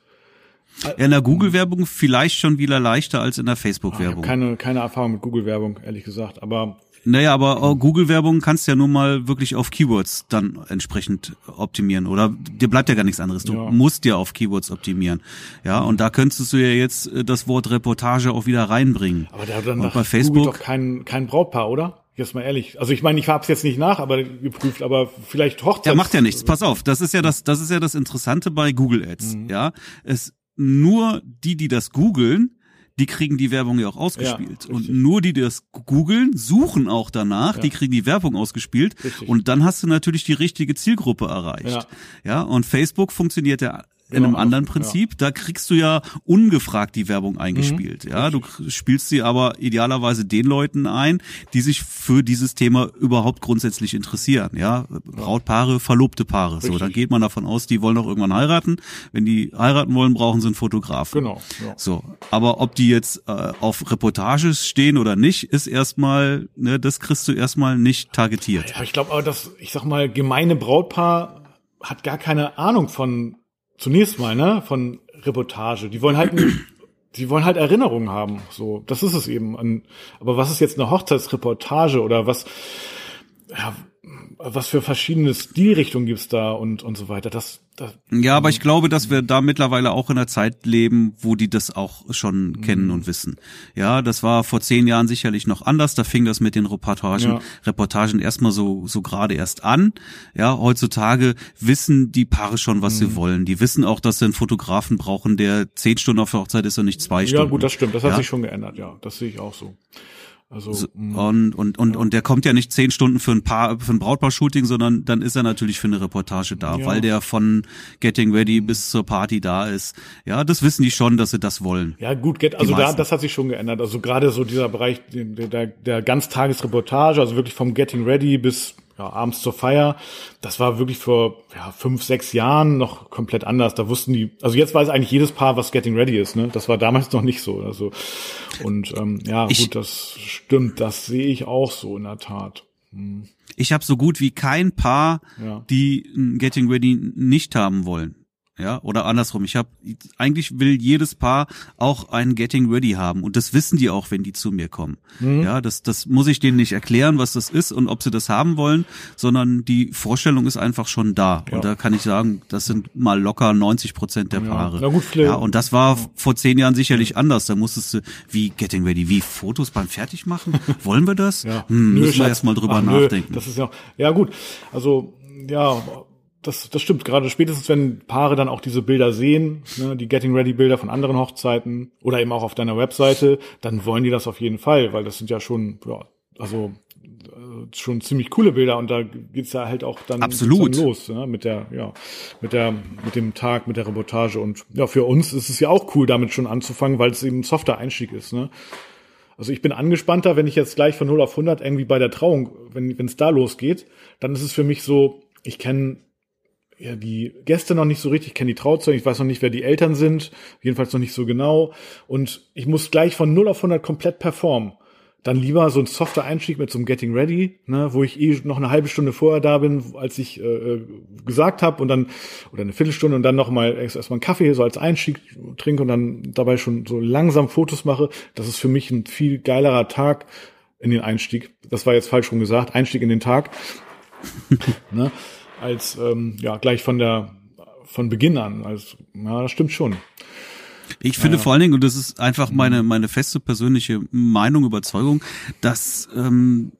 Ja, in der Google-Werbung vielleicht schon wieder leichter als in der Facebook-Werbung. Ah, keine, keine Erfahrung mit Google-Werbung, ehrlich gesagt. Aber naja, aber Google-Werbung kannst du ja nun mal wirklich auf Keywords dann entsprechend optimieren. Oder dir bleibt ja gar nichts anderes. Du ja. musst ja auf Keywords optimieren. Ja, und da könntest du ja jetzt äh, das Wort Reportage auch wieder reinbringen. Aber der hat dann bei Facebook Google doch kein, kein Brautpaar, oder? Jetzt mal ehrlich. Also ich meine, ich hab's jetzt nicht nach, aber geprüft, aber vielleicht Hochzeit. Ja, macht ja nichts. Pass auf, das ist ja das, das ist ja das Interessante bei Google Ads. Mhm. Ja, es nur die, die das googeln, die kriegen die Werbung ja auch ausgespielt. Ja, und nur die, die das googeln, suchen auch danach, ja. die kriegen die Werbung ausgespielt. Richtig. Und dann hast du natürlich die richtige Zielgruppe erreicht. Ja, ja und Facebook funktioniert ja in einem anderen Prinzip, ja. da kriegst du ja ungefragt die Werbung eingespielt. Mhm. Ja, du spielst sie aber idealerweise den Leuten ein, die sich für dieses Thema überhaupt grundsätzlich interessieren. Ja, Brautpaare, verlobte Paare. Richtig. So, dann geht man davon aus, die wollen auch irgendwann heiraten. Wenn die heiraten wollen, brauchen sie einen Fotografen. Genau. Ja. So, aber ob die jetzt äh, auf Reportages stehen oder nicht, ist erstmal, ne, das kriegst du erstmal nicht targetiert. Ja, ich glaube aber, dass ich sag mal gemeine Brautpaar hat gar keine Ahnung von zunächst mal, ne, von Reportage. Die wollen halt, [CLEARS THROAT] die wollen halt Erinnerungen haben. So, das ist es eben. Aber was ist jetzt eine Hochzeitsreportage oder was, ja, was für verschiedene Stilrichtungen gibt's da und, und so weiter. Das, das, ja, aber ich glaube, dass wir da mittlerweile auch in einer Zeit leben, wo die das auch schon mhm. kennen und wissen. Ja, das war vor zehn Jahren sicherlich noch anders. Da fing das mit den Reportagen, ja. Reportagen erstmal so, so gerade erst an. Ja, heutzutage wissen die Paare schon, was mhm. sie wollen. Die wissen auch, dass sie einen Fotografen brauchen, der zehn Stunden auf der Hochzeit ist und nicht zwei ja, Stunden. Ja, gut, das stimmt. Das hat ja? sich schon geändert. Ja, das sehe ich auch so. Also, so, mm. und, und, und, ja. und der kommt ja nicht zehn Stunden für ein Paar, für ein Brautpaar-Shooting, sondern dann ist er natürlich für eine Reportage da, ja. weil der von Getting Ready bis zur Party da ist. Ja, das wissen die schon, dass sie das wollen. Ja, gut, get, also da, das hat sich schon geändert. Also gerade so dieser Bereich der, der, der Ganztagesreportage, also wirklich vom Getting Ready bis ja, abends zur Feier. Das war wirklich vor ja, fünf, sechs Jahren noch komplett anders. Da wussten die, also jetzt weiß eigentlich jedes Paar, was Getting Ready ist. Ne? Das war damals [LAUGHS] noch nicht so. Also und ähm, ja, ich, gut, das stimmt. Das sehe ich auch so in der Tat. Hm. Ich habe so gut wie kein Paar, ja. die Getting Ready nicht haben wollen. Ja, oder andersrum. Ich habe eigentlich will jedes Paar auch ein Getting Ready haben und das wissen die auch, wenn die zu mir kommen. Mhm. Ja, das das muss ich denen nicht erklären, was das ist und ob sie das haben wollen, sondern die Vorstellung ist einfach schon da. Ja. Und da kann ich sagen, das sind mal locker 90 Prozent der Paare. Ja, gut, ja und das war vor zehn Jahren sicherlich anders. Da musstest du wie Getting Ready, wie Fotos beim Fertigmachen. [LAUGHS] Wollen wir das? Ja. Hm, nö, müssen wir erst mal drüber Ach, nachdenken. Nö, das ist ja ja gut. Also ja das, das stimmt. Gerade spätestens, wenn Paare dann auch diese Bilder sehen, ne, die Getting Ready Bilder von anderen Hochzeiten oder eben auch auf deiner Webseite, dann wollen die das auf jeden Fall, weil das sind ja schon, ja, also äh, schon ziemlich coole Bilder und da geht's ja halt auch dann, Absolut. dann los ne, mit der ja mit der mit dem Tag mit der Reportage und ja für uns ist es ja auch cool damit schon anzufangen weil es eben ein softer Einstieg ist ne also ich bin angespannter wenn ich jetzt gleich von 0 auf 100 irgendwie bei der Trauung wenn wenn es da losgeht dann ist es für mich so ich kenne ja, die Gäste noch nicht so richtig, kenne die Trauzeugen, ich weiß noch nicht, wer die Eltern sind, jedenfalls noch nicht so genau. Und ich muss gleich von 0 auf 100 komplett performen. Dann lieber so ein softer Einstieg mit so einem Getting Ready, ne, wo ich eh noch eine halbe Stunde vorher da bin, als ich äh, gesagt habe und dann oder eine Viertelstunde und dann noch mal erstmal einen Kaffee so als Einstieg trinke und dann dabei schon so langsam Fotos mache. Das ist für mich ein viel geilerer Tag, in den Einstieg. Das war jetzt falsch rum gesagt, Einstieg in den Tag. [LAUGHS] ne? Als ähm, ja gleich von der von Beginn an. Also, ja, das stimmt schon. Ich finde ja. vor allen Dingen, und das ist einfach meine, meine feste persönliche Meinung, Überzeugung, dass ähm,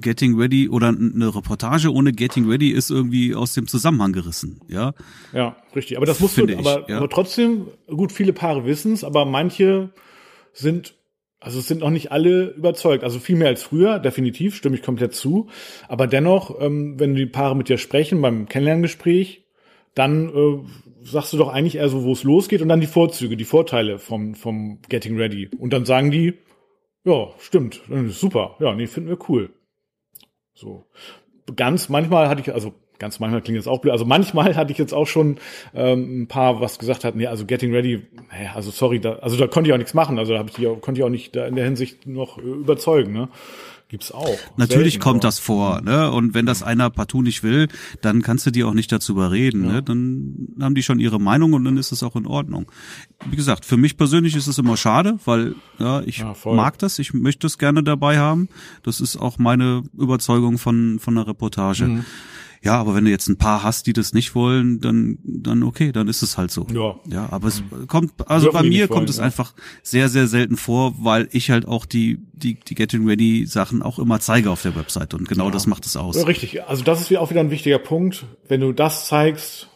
Getting Ready oder eine Reportage ohne Getting Ready ist irgendwie aus dem Zusammenhang gerissen, ja. Ja, richtig. Aber das musst du, ich, aber, ja. aber trotzdem, gut, viele Paare wissen es, aber manche sind, also es sind noch nicht alle überzeugt. Also viel mehr als früher, definitiv, stimme ich komplett zu. Aber dennoch, ähm, wenn die Paare mit dir sprechen beim Kennenlerngespräch, dann äh, sagst du doch eigentlich eher so, wo es losgeht und dann die Vorzüge, die Vorteile vom, vom Getting Ready. Und dann sagen die, ja, stimmt, super, ja, nee, finden wir cool. So. Ganz manchmal hatte ich, also ganz manchmal klingt jetzt auch blöd, also manchmal hatte ich jetzt auch schon ähm, ein paar, was gesagt hat, nee, also Getting Ready, hey, also sorry, da, also da konnte ich auch nichts machen, also da hab ich die, konnte ich auch nicht da in der Hinsicht noch äh, überzeugen, ne? Gibt's auch. Natürlich Selten, kommt das vor, ne? Und wenn das einer partout nicht will, dann kannst du die auch nicht dazu überreden, ja. ne? Dann haben die schon ihre Meinung und dann ist es auch in Ordnung. Wie gesagt, für mich persönlich ist es immer schade, weil ja, ich ja, mag das, ich möchte es gerne dabei haben. Das ist auch meine Überzeugung von von der Reportage. Mhm. Ja, aber wenn du jetzt ein paar hast, die das nicht wollen, dann, dann okay, dann ist es halt so. Ja. Ja, aber es kommt, also Dürfen bei mir kommt wollen, es ja. einfach sehr, sehr selten vor, weil ich halt auch die, die, die Getting Ready Sachen auch immer zeige auf der Website und genau ja. das macht es aus. Richtig. Also das ist auch wieder ein wichtiger Punkt. Wenn du das zeigst,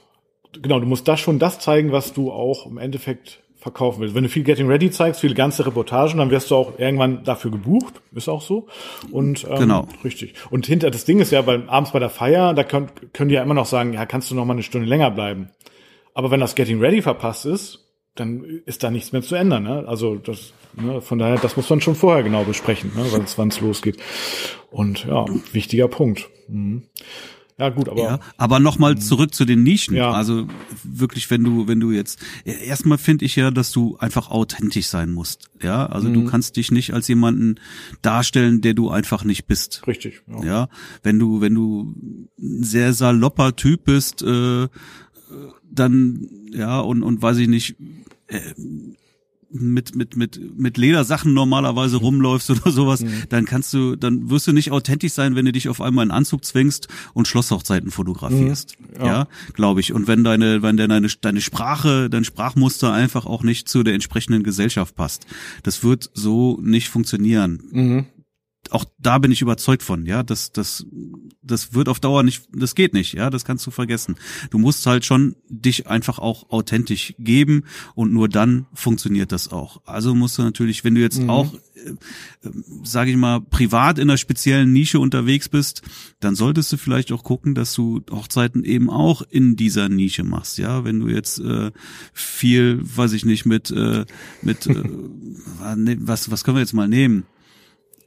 genau, du musst das schon das zeigen, was du auch im Endeffekt verkaufen willst. Wenn du viel Getting Ready zeigst, viele ganze Reportagen, dann wirst du auch irgendwann dafür gebucht. Ist auch so. Und ähm, genau. richtig. Und hinter das Ding ist ja, weil abends bei der Feier, da können, können die ja immer noch sagen, ja, kannst du noch mal eine Stunde länger bleiben. Aber wenn das Getting Ready verpasst ist, dann ist da nichts mehr zu ändern. Ne? Also das, ne, von daher, das muss man schon vorher genau besprechen, ne, wann es losgeht. Und ja, wichtiger Punkt. Mhm. Ja, gut, aber. Ja, aber nochmal zurück zu den Nischen. Ja. Also wirklich, wenn du, wenn du jetzt, erstmal finde ich ja, dass du einfach authentisch sein musst. Ja, also mhm. du kannst dich nicht als jemanden darstellen, der du einfach nicht bist. Richtig. Ja, ja? wenn du, wenn du ein sehr salopper Typ bist, äh, dann, ja, und, und weiß ich nicht, äh, mit mit mit mit Ledersachen normalerweise rumläufst oder sowas, mhm. dann kannst du, dann wirst du nicht authentisch sein, wenn du dich auf einmal in Anzug zwingst und Schlosshochzeiten fotografierst. Mhm. Ja, ja glaube ich. Und wenn deine wenn deine deine Sprache, dein Sprachmuster einfach auch nicht zu der entsprechenden Gesellschaft passt, das wird so nicht funktionieren. Mhm auch da bin ich überzeugt von, ja, das, das, das wird auf Dauer nicht, das geht nicht, ja, das kannst du vergessen. Du musst halt schon dich einfach auch authentisch geben und nur dann funktioniert das auch. Also musst du natürlich, wenn du jetzt mhm. auch, äh, sage ich mal, privat in einer speziellen Nische unterwegs bist, dann solltest du vielleicht auch gucken, dass du Hochzeiten eben auch in dieser Nische machst, ja, wenn du jetzt äh, viel, weiß ich nicht, mit, äh, mit, äh, [LAUGHS] was, was können wir jetzt mal nehmen?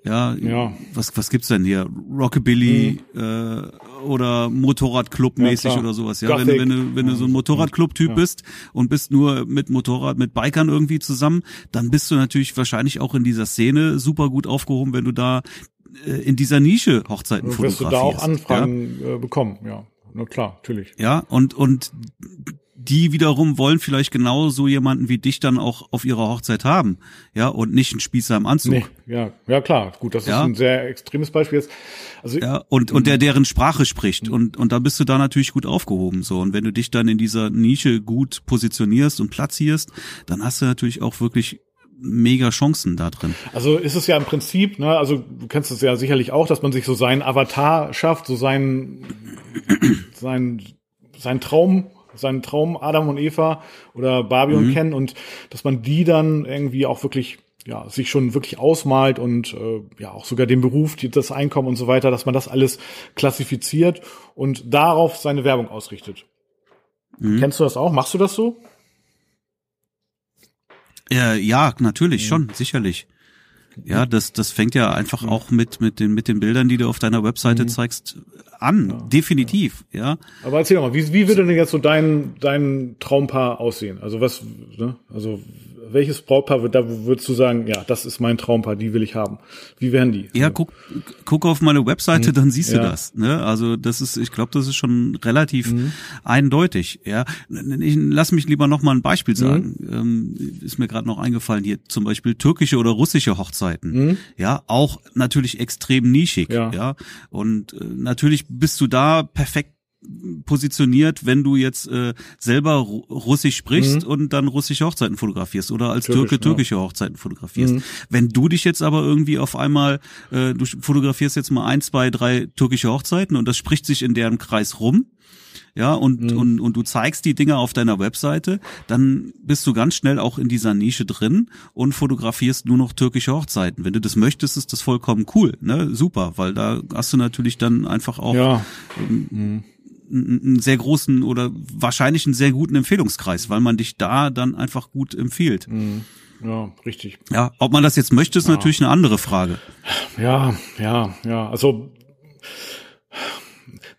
Ja, ja. Was, was gibt's denn hier? Rockabilly mhm. äh, oder Motorradclub mäßig ja, oder sowas. Ja, wenn, wenn du wenn du so ein Motorradclub-Typ ja. bist und bist nur mit Motorrad, mit Bikern irgendwie zusammen, dann bist du natürlich wahrscheinlich auch in dieser Szene super gut aufgehoben, wenn du da äh, in dieser Nische Hochzeiten fotografierst. Wirst du da auch Anfragen ja? äh, bekommen, ja. Na klar, natürlich. Ja, und und die wiederum wollen vielleicht genau so jemanden wie dich dann auch auf ihrer Hochzeit haben, ja, und nicht einen Spießer im Anzug. Nee, ja, ja klar, gut, das ja. ist ein sehr extremes Beispiel jetzt. Also ja, und und der deren Sprache spricht und und da bist du da natürlich gut aufgehoben so und wenn du dich dann in dieser Nische gut positionierst und platzierst, dann hast du natürlich auch wirklich mega Chancen da drin. Also ist es ja im Prinzip, ne, also du kennst es ja sicherlich auch, dass man sich so seinen Avatar schafft, so seinen [CLEARS THROAT] sein sein Traum seinen Traum Adam und Eva oder Barbie mhm. und Ken und dass man die dann irgendwie auch wirklich ja, sich schon wirklich ausmalt und äh, ja auch sogar den Beruf, das Einkommen und so weiter, dass man das alles klassifiziert und darauf seine Werbung ausrichtet. Mhm. Kennst du das auch? Machst du das so? Ja, ja, natürlich mhm. schon, sicherlich. Ja, das, das fängt ja einfach mhm. auch mit, mit den, mit den Bildern, die du auf deiner Webseite mhm. zeigst, an. Ja, definitiv, ja. ja. Aber erzähl doch mal, wie, wie würde denn jetzt so dein, dein Traumpaar aussehen? Also was, ne? Also, welches Brautpaar, da würdest du sagen, ja, das ist mein Traumpaar, die will ich haben. Wie wären die? Ja, guck, guck auf meine Webseite, dann siehst du das. Ne? Also das ist, ich glaube, das ist schon relativ mhm. eindeutig. Ja, ich, lass mich lieber noch mal ein Beispiel sagen. Mhm. Ähm, ist mir gerade noch eingefallen hier, zum Beispiel türkische oder russische Hochzeiten. Mhm. Ja, auch natürlich extrem nischig. Ja, ja? und äh, natürlich bist du da perfekt positioniert, wenn du jetzt äh, selber Russisch sprichst mhm. und dann russische Hochzeiten fotografierst oder als Türkisch, Türke türkische ja. Hochzeiten fotografierst. Mhm. Wenn du dich jetzt aber irgendwie auf einmal, äh, du fotografierst jetzt mal ein, zwei, drei türkische Hochzeiten und das spricht sich in deren Kreis rum, ja, und, mhm. und, und du zeigst die Dinge auf deiner Webseite, dann bist du ganz schnell auch in dieser Nische drin und fotografierst nur noch türkische Hochzeiten. Wenn du das möchtest, ist das vollkommen cool, ne? Super, weil da hast du natürlich dann einfach auch ja. ähm, mhm einen sehr großen oder wahrscheinlich einen sehr guten Empfehlungskreis, weil man dich da dann einfach gut empfiehlt. Mhm. Ja, richtig. Ja, ob man das jetzt möchte, ist ja. natürlich eine andere Frage. Ja, ja, ja. Also,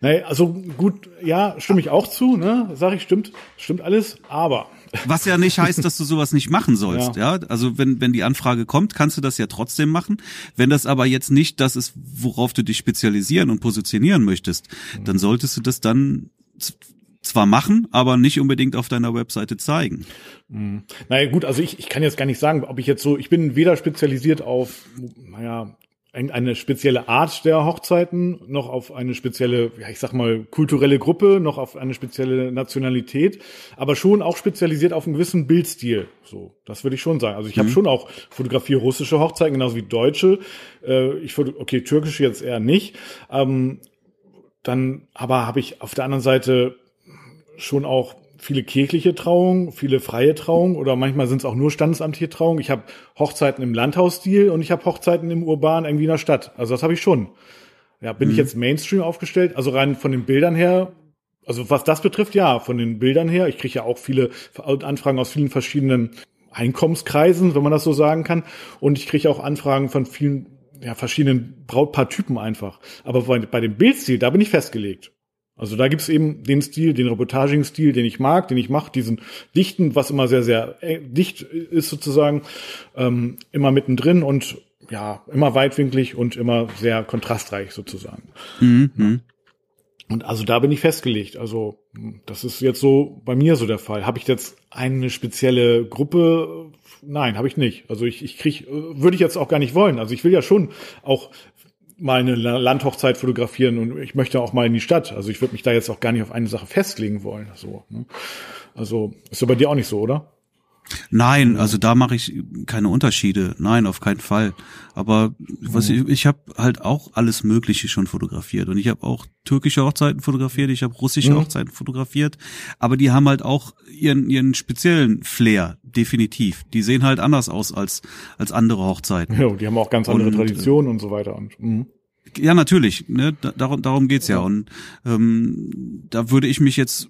naja, also gut, ja, stimme ich auch zu, ne? Sag ich, stimmt, stimmt alles, aber was ja nicht heißt, dass du sowas nicht machen sollst, ja. ja. Also wenn, wenn die Anfrage kommt, kannst du das ja trotzdem machen. Wenn das aber jetzt nicht das ist, worauf du dich spezialisieren und positionieren möchtest, mhm. dann solltest du das dann zwar machen, aber nicht unbedingt auf deiner Webseite zeigen. Mhm. Naja gut, also ich, ich kann jetzt gar nicht sagen, ob ich jetzt so, ich bin weder spezialisiert auf, naja, eine spezielle Art der Hochzeiten, noch auf eine spezielle, ja, ich sag mal, kulturelle Gruppe, noch auf eine spezielle Nationalität, aber schon auch spezialisiert auf einen gewissen Bildstil. So, das würde ich schon sagen. Also ich mhm. habe schon auch fotografiere russische Hochzeiten, genauso wie deutsche. Äh, ich okay, türkische jetzt eher nicht. Ähm, dann aber habe ich auf der anderen Seite schon auch viele kirchliche Trauungen, viele freie Trauungen oder manchmal sind es auch nur standesamtliche Trauungen. Ich habe Hochzeiten im Landhausstil und ich habe Hochzeiten im urban irgendwie in der Stadt. Also das habe ich schon. Ja, bin mhm. ich jetzt Mainstream aufgestellt? Also rein von den Bildern her, also was das betrifft, ja, von den Bildern her. Ich kriege ja auch viele Anfragen aus vielen verschiedenen Einkommenskreisen, wenn man das so sagen kann. Und ich kriege auch Anfragen von vielen ja, verschiedenen Brautpaartypen einfach. Aber bei, bei dem Bildstil, da bin ich festgelegt. Also da gibt's eben den Stil, den Reportaging-Stil, den ich mag, den ich mache, diesen dichten, was immer sehr, sehr äh, dicht ist sozusagen, ähm, immer mittendrin und ja, immer weitwinklig und immer sehr kontrastreich sozusagen. Mhm. Und also da bin ich festgelegt. Also das ist jetzt so bei mir so der Fall. Habe ich jetzt eine spezielle Gruppe? Nein, habe ich nicht. Also ich, ich krieg, würde ich jetzt auch gar nicht wollen. Also ich will ja schon auch mal eine Landhochzeit fotografieren und ich möchte auch mal in die Stadt. Also ich würde mich da jetzt auch gar nicht auf eine Sache festlegen wollen. So, ne? Also ist ja bei dir auch nicht so, oder? Nein, also da mache ich keine Unterschiede. Nein, auf keinen Fall. Aber was ich, ich habe halt auch alles Mögliche schon fotografiert und ich habe auch türkische Hochzeiten fotografiert, ich habe russische mhm. Hochzeiten fotografiert, aber die haben halt auch ihren ihren speziellen Flair, definitiv. Die sehen halt anders aus als als andere Hochzeiten. Ja, die haben auch ganz andere und, Traditionen und so weiter. Und, mhm. Ja, natürlich. Ne, darum, darum geht's ja. ja. Und ähm, da würde ich mich jetzt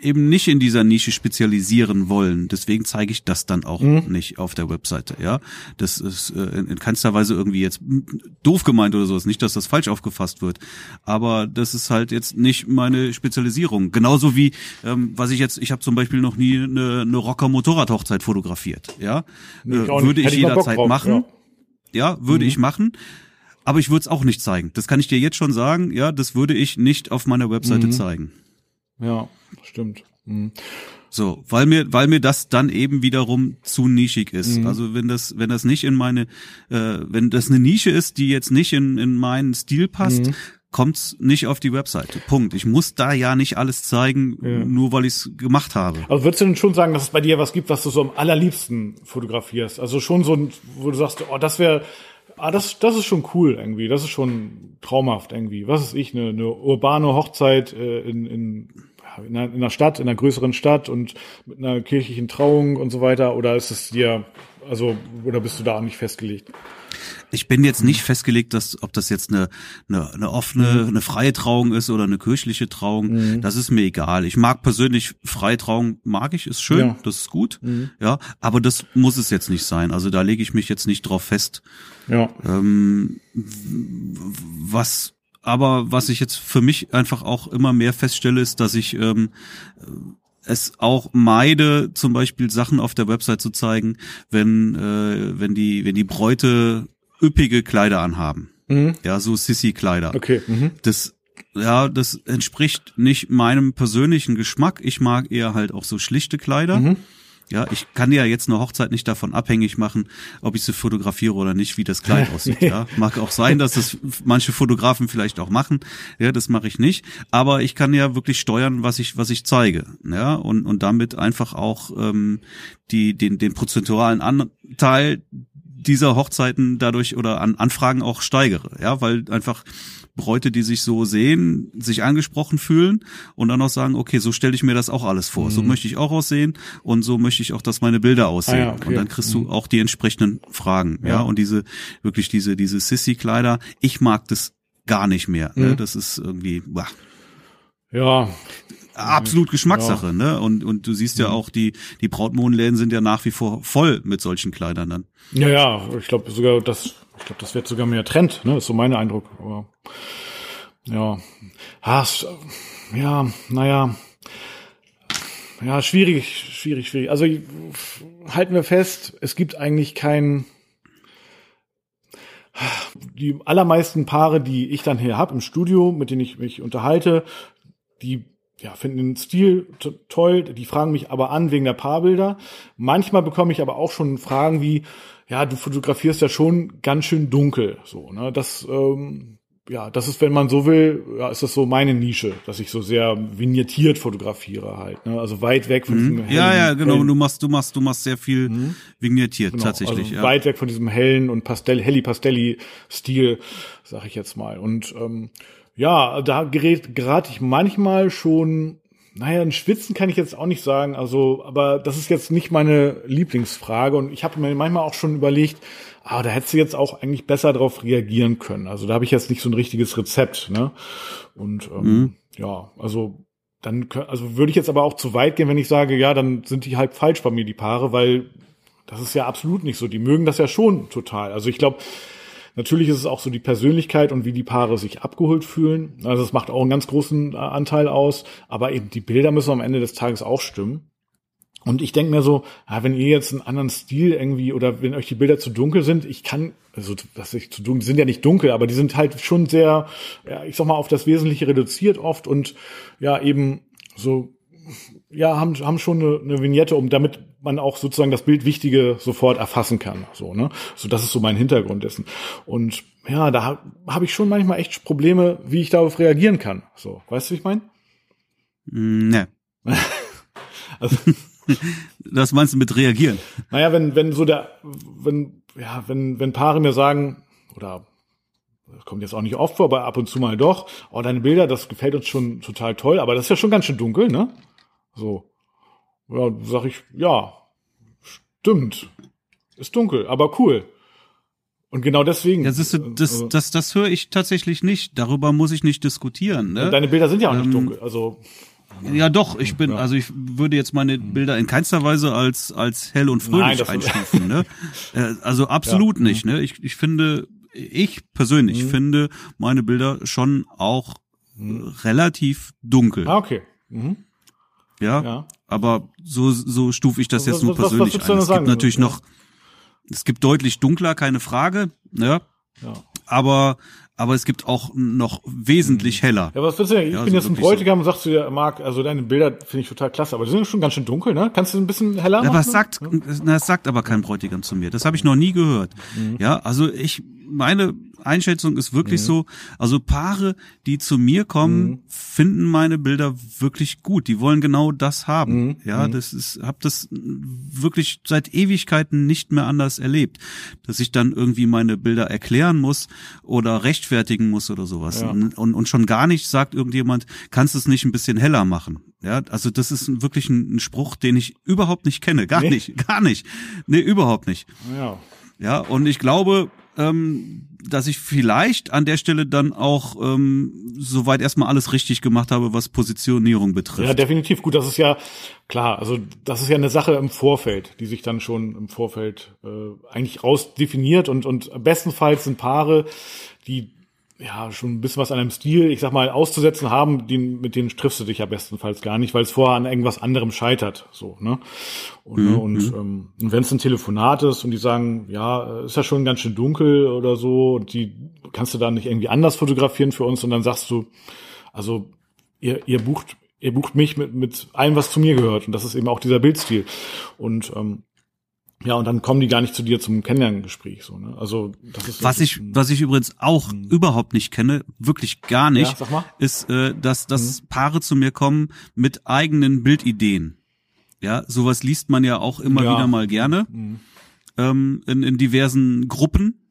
eben nicht in dieser Nische spezialisieren wollen. Deswegen zeige ich das dann auch mhm. nicht auf der Webseite. Ja, das ist äh, in keinster Weise irgendwie jetzt doof gemeint oder sowas. Nicht, dass das falsch aufgefasst wird, aber das ist halt jetzt nicht meine Spezialisierung. Genauso wie ähm, was ich jetzt, ich habe zum Beispiel noch nie eine, eine Rocker Motorradhochzeit fotografiert. Ja, nee, äh, würde ich jederzeit machen. Ja, ja würde mhm. ich machen. Aber ich würde es auch nicht zeigen. Das kann ich dir jetzt schon sagen. Ja, das würde ich nicht auf meiner Webseite mhm. zeigen. Ja, stimmt. Mhm. So, weil mir, weil mir das dann eben wiederum zu nischig ist. Mhm. Also wenn das, wenn das nicht in meine, äh, wenn das eine Nische ist, die jetzt nicht in, in meinen Stil passt, mhm. kommt's nicht auf die Webseite. Punkt. Ich muss da ja nicht alles zeigen, ja. nur weil ich's gemacht habe. Also würdest du denn schon sagen, dass es bei dir was gibt, was du so am allerliebsten fotografierst? Also schon so, ein, wo du sagst, oh, das wäre Ah, das, das ist schon cool irgendwie. Das ist schon traumhaft irgendwie. Was ist ich, eine, eine urbane Hochzeit äh, in, in, in, einer, in einer Stadt, in einer größeren Stadt und mit einer kirchlichen Trauung und so weiter? Oder ist es dir, also, oder bist du da auch nicht festgelegt? Ich bin jetzt nicht festgelegt, dass ob das jetzt eine, eine, eine offene, mhm. eine freie Trauung ist oder eine kirchliche Trauung. Mhm. Das ist mir egal. Ich mag persönlich freie Trauung, mag ich, ist schön, ja. das ist gut. Mhm. Ja, aber das muss es jetzt nicht sein. Also da lege ich mich jetzt nicht drauf fest. Ja. Ähm, was aber was ich jetzt für mich einfach auch immer mehr feststelle, ist, dass ich ähm, es auch meide, zum Beispiel Sachen auf der Website zu zeigen, wenn, äh, wenn die, wenn die Bräute üppige Kleider anhaben. Mhm. Ja, so Sissy-Kleider. Okay. Mhm. Das, ja, das entspricht nicht meinem persönlichen Geschmack. Ich mag eher halt auch so schlichte Kleider. Mhm. Ja, ich kann ja jetzt eine Hochzeit nicht davon abhängig machen, ob ich sie fotografiere oder nicht, wie das Kleid [LAUGHS] aussieht. nee. Ja, mag auch sein, dass das manche Fotografen vielleicht auch machen. Ja, das mache ich nicht. Aber ich kann ja wirklich steuern, was ich was ich zeige. Ja, und und damit einfach auch ähm, die den den prozentualen Anteil dieser Hochzeiten dadurch oder an Anfragen auch steigere. Ja, weil einfach Bräute, die sich so sehen, sich angesprochen fühlen und dann auch sagen, okay, so stelle ich mir das auch alles vor. Mhm. So möchte ich auch aussehen und so möchte ich auch, dass meine Bilder aussehen. Ah, ja, okay. Und dann kriegst mhm. du auch die entsprechenden Fragen. Ja, ja? und diese, wirklich diese, diese Sissy-Kleider, ich mag das gar nicht mehr. Ne? Mhm. Ne? Das ist irgendwie, bah. Ja. Absolut Geschmackssache, ja. ne? Und, und du siehst ja mhm. auch, die, die Brautmodenläden sind ja nach wie vor voll mit solchen Kleidern dann. Ja, ja, ich glaube sogar, das ich glaube, das wird sogar mehr Trend, ne? Ist so mein Eindruck. Aber ja. Hast, ja, naja. Ja, schwierig, schwierig, schwierig. Also halten wir fest, es gibt eigentlich kein. Die allermeisten Paare, die ich dann hier habe im Studio, mit denen ich mich unterhalte, die ja, finden den Stil toll, die fragen mich aber an wegen der Paarbilder. Manchmal bekomme ich aber auch schon Fragen wie, ja, du fotografierst ja schon ganz schön dunkel, so, ne? Das, ähm, ja, das ist, wenn man so will, ja, ist das so meine Nische, dass ich so sehr vignettiert fotografiere halt, ne? Also weit weg von mhm. diesem hellen, Ja, ja, genau, hellen, du machst, du machst, du machst sehr viel mhm. vignettiert genau, tatsächlich, also ja. Weit weg von diesem hellen und Pastell, helli Pastelli Stil, sag ich jetzt mal. Und ähm, ja, da gerät gerate ich manchmal schon naja, ein Schwitzen kann ich jetzt auch nicht sagen, also, aber das ist jetzt nicht meine Lieblingsfrage und ich habe mir manchmal auch schon überlegt, ah, da hättest du jetzt auch eigentlich besser darauf reagieren können. Also da habe ich jetzt nicht so ein richtiges Rezept, ne? Und ähm, mhm. ja, also dann also würde ich jetzt aber auch zu weit gehen, wenn ich sage, ja, dann sind die halt falsch bei mir die Paare, weil das ist ja absolut nicht so. Die mögen das ja schon total. Also ich glaube, Natürlich ist es auch so die Persönlichkeit und wie die Paare sich abgeholt fühlen. Also das macht auch einen ganz großen äh, Anteil aus. Aber eben die Bilder müssen am Ende des Tages auch stimmen. Und ich denke mir so, ja, wenn ihr jetzt einen anderen Stil irgendwie oder wenn euch die Bilder zu dunkel sind, ich kann, also was ich zu dunkel, die sind ja nicht dunkel, aber die sind halt schon sehr, ja, ich sag mal, auf das Wesentliche reduziert oft und ja, eben so ja, haben, haben schon eine, eine Vignette, um damit man auch sozusagen das Bild Wichtige sofort erfassen kann. So, ne? So, das ist so mein Hintergrund dessen. Und ja, da habe hab ich schon manchmal echt Probleme, wie ich darauf reagieren kann. So, weißt du, wie ich meine? Mm, ne. [LAUGHS] also, [LAUGHS] das meinst du mit reagieren? Naja, wenn, wenn so der, wenn, ja, wenn, wenn Paare mir sagen, oder das kommt jetzt auch nicht oft vor, aber ab und zu mal doch, oh, deine Bilder, das gefällt uns schon total toll, aber das ist ja schon ganz schön dunkel, ne? So. Ja, sag ich, ja, stimmt. Ist dunkel, aber cool. Und genau deswegen. Das, ist, das, also, das, das höre ich tatsächlich nicht. Darüber muss ich nicht diskutieren. Ne? Deine Bilder sind ja auch ähm, nicht dunkel. Also ja, doch, ich bin, ja. also ich würde jetzt meine Bilder in keinster Weise als, als hell und fröhlich Nein, einstufen, ne? [LAUGHS] Äh, also absolut ja. nicht, ne? Ich, ich finde, ich persönlich mhm. finde meine Bilder schon auch mhm. relativ dunkel. Ah, okay. Mhm. Ja, ja, aber so, so stufe ich das was, jetzt nur was, persönlich was, ein. Es gibt natürlich noch, es gibt deutlich dunkler, keine Frage, ne? Ja. Aber aber es gibt auch noch wesentlich mhm. heller. Ja, was willst du denn? Ich ja, bin jetzt ein Bräutigam so. und sagst du dir, Marc, also deine Bilder finde ich total klasse, aber die sind schon ganz schön dunkel, ne? Kannst du ein bisschen heller machen? Ja, was sagt, ja. das sagt aber kein Bräutigam zu mir. Das habe ich noch nie gehört. Mhm. Ja, also ich meine Einschätzung ist wirklich mhm. so, also Paare, die zu mir kommen, mhm. finden meine Bilder wirklich gut. Die wollen genau das haben. Mhm. Ja, mhm. das ist, hab das wirklich seit Ewigkeiten nicht mehr anders erlebt, dass ich dann irgendwie meine Bilder erklären muss oder rechtfertigen muss oder sowas. Ja. Und, und schon gar nicht sagt irgendjemand, kannst du es nicht ein bisschen heller machen? Ja, also das ist wirklich ein, ein Spruch, den ich überhaupt nicht kenne. Gar nee. nicht, gar nicht. Nee, überhaupt nicht. Ja. Ja, und ich glaube, ähm, dass ich vielleicht an der Stelle dann auch ähm, soweit erstmal alles richtig gemacht habe, was Positionierung betrifft. Ja, definitiv. Gut, das ist ja klar. Also das ist ja eine Sache im Vorfeld, die sich dann schon im Vorfeld äh, eigentlich rausdefiniert und und bestenfalls sind Paare, die ja schon ein bisschen was an einem Stil, ich sag mal, auszusetzen haben, den, mit denen triffst du dich ja bestenfalls gar nicht, weil es vorher an irgendwas anderem scheitert. So, ne? Und, mhm. und, ähm, und wenn es ein Telefonat ist und die sagen, ja, ist ja schon ganz schön dunkel oder so, und die kannst du da nicht irgendwie anders fotografieren für uns und dann sagst du, also ihr, ihr bucht, ihr bucht mich mit, mit allem, was zu mir gehört. Und das ist eben auch dieser Bildstil. Und ähm, ja, und dann kommen die gar nicht zu dir zum Kennenlerngespräch. So, ne? Also das ist was ich was ich übrigens auch mhm. überhaupt nicht kenne, wirklich gar nicht, ja, ist, äh, dass dass mhm. Paare zu mir kommen mit eigenen Bildideen. Ja, sowas liest man ja auch immer ja. wieder mal gerne mhm. ähm, in, in diversen Gruppen.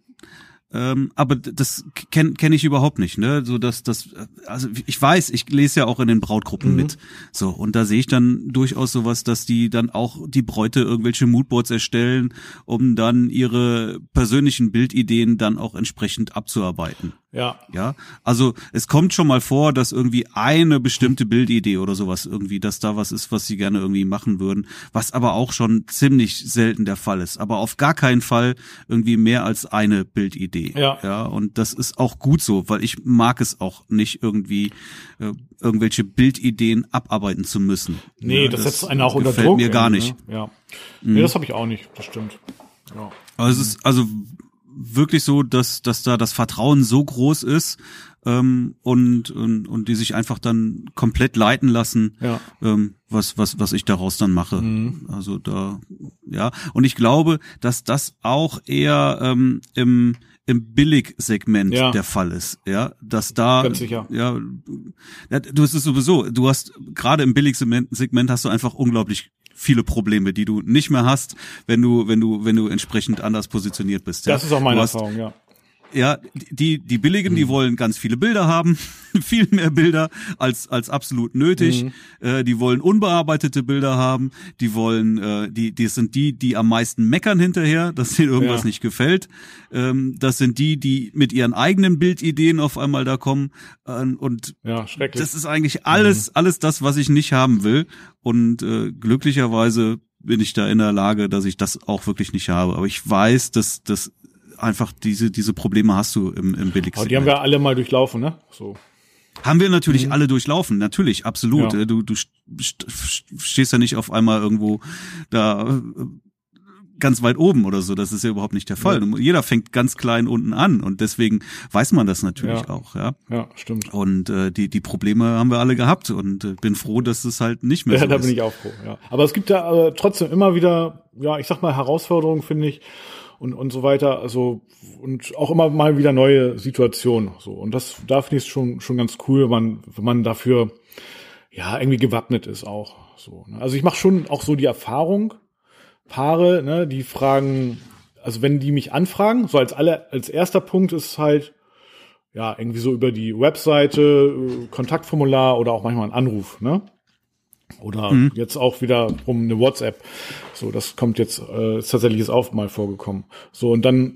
Ähm, aber das kenne kenn ich überhaupt nicht, ne? So dass das, also ich weiß, ich lese ja auch in den Brautgruppen mhm. mit. So, und da sehe ich dann durchaus sowas, dass die dann auch die Bräute irgendwelche Moodboards erstellen, um dann ihre persönlichen Bildideen dann auch entsprechend abzuarbeiten. Ja. Ja. Also es kommt schon mal vor, dass irgendwie eine bestimmte Bildidee oder sowas irgendwie, dass da was ist, was sie gerne irgendwie machen würden, was aber auch schon ziemlich selten der Fall ist. Aber auf gar keinen Fall irgendwie mehr als eine Bildidee. Ja. Ja. Und das ist auch gut so, weil ich mag es auch nicht irgendwie äh, irgendwelche Bildideen abarbeiten zu müssen. Nee, ja, das, das setzt einen auch unter Druck. mir gar nicht. Ne? Ja. Nee, mhm. das habe ich auch nicht. Das stimmt. Ja. Also es ist also wirklich so, dass, dass da das Vertrauen so groß ist ähm, und, und, und die sich einfach dann komplett leiten lassen, ja. ähm, was, was, was ich daraus dann mache. Mhm. Also da, ja. Und ich glaube, dass das auch eher ähm, im im Billigsegment ja. der Fall ist, ja, dass da, Ganz sicher. ja, du hast es sowieso, du hast gerade im Billigsegment Segment hast du einfach unglaublich viele Probleme, die du nicht mehr hast, wenn du, wenn du, wenn du entsprechend anders positioniert bist. Ja? Das ist auch meine hast, Erfahrung, ja ja, die, die Billigen, die mhm. wollen ganz viele Bilder haben, [LAUGHS] viel mehr Bilder als, als absolut nötig. Mhm. Äh, die wollen unbearbeitete Bilder haben. Die wollen, äh, die, die sind die, die am meisten meckern hinterher, dass denen irgendwas ja. nicht gefällt. Ähm, das sind die, die mit ihren eigenen Bildideen auf einmal da kommen. Äh, und ja, schrecklich. das ist eigentlich alles, mhm. alles das, was ich nicht haben will. Und äh, glücklicherweise bin ich da in der Lage, dass ich das auch wirklich nicht habe. Aber ich weiß, dass das einfach diese, diese Probleme hast du im, im billigsten. Aber die haben wir alle mal durchlaufen, ne? So. Haben wir natürlich mhm. alle durchlaufen, natürlich, absolut. Ja. Du, du stehst ja nicht auf einmal irgendwo da äh, ganz weit oben oder so. Das ist ja überhaupt nicht der Fall. Ja. Jeder fängt ganz klein unten an und deswegen weiß man das natürlich ja. auch, ja. Ja, stimmt. Und äh, die die Probleme haben wir alle gehabt und äh, bin froh, dass es halt nicht mehr ja, so da ist. bin ich auch froh. Ja, aber es gibt ja äh, trotzdem immer wieder, ja, ich sag mal Herausforderungen, finde ich und, und so weiter. Also, und auch immer mal wieder neue Situationen. So. Und das, da finde ich es schon, schon ganz cool, wenn man, wenn man dafür, ja, irgendwie gewappnet ist auch. So. Ne? Also ich mache schon auch so die Erfahrung, Paare, ne, die fragen, also wenn die mich anfragen, so als alle, als erster Punkt ist halt, ja, irgendwie so über die Webseite, äh, Kontaktformular oder auch manchmal ein Anruf, ne? Oder mhm. jetzt auch wieder um eine WhatsApp. So, das kommt jetzt, äh, ist tatsächlich jetzt auch mal vorgekommen. So, und dann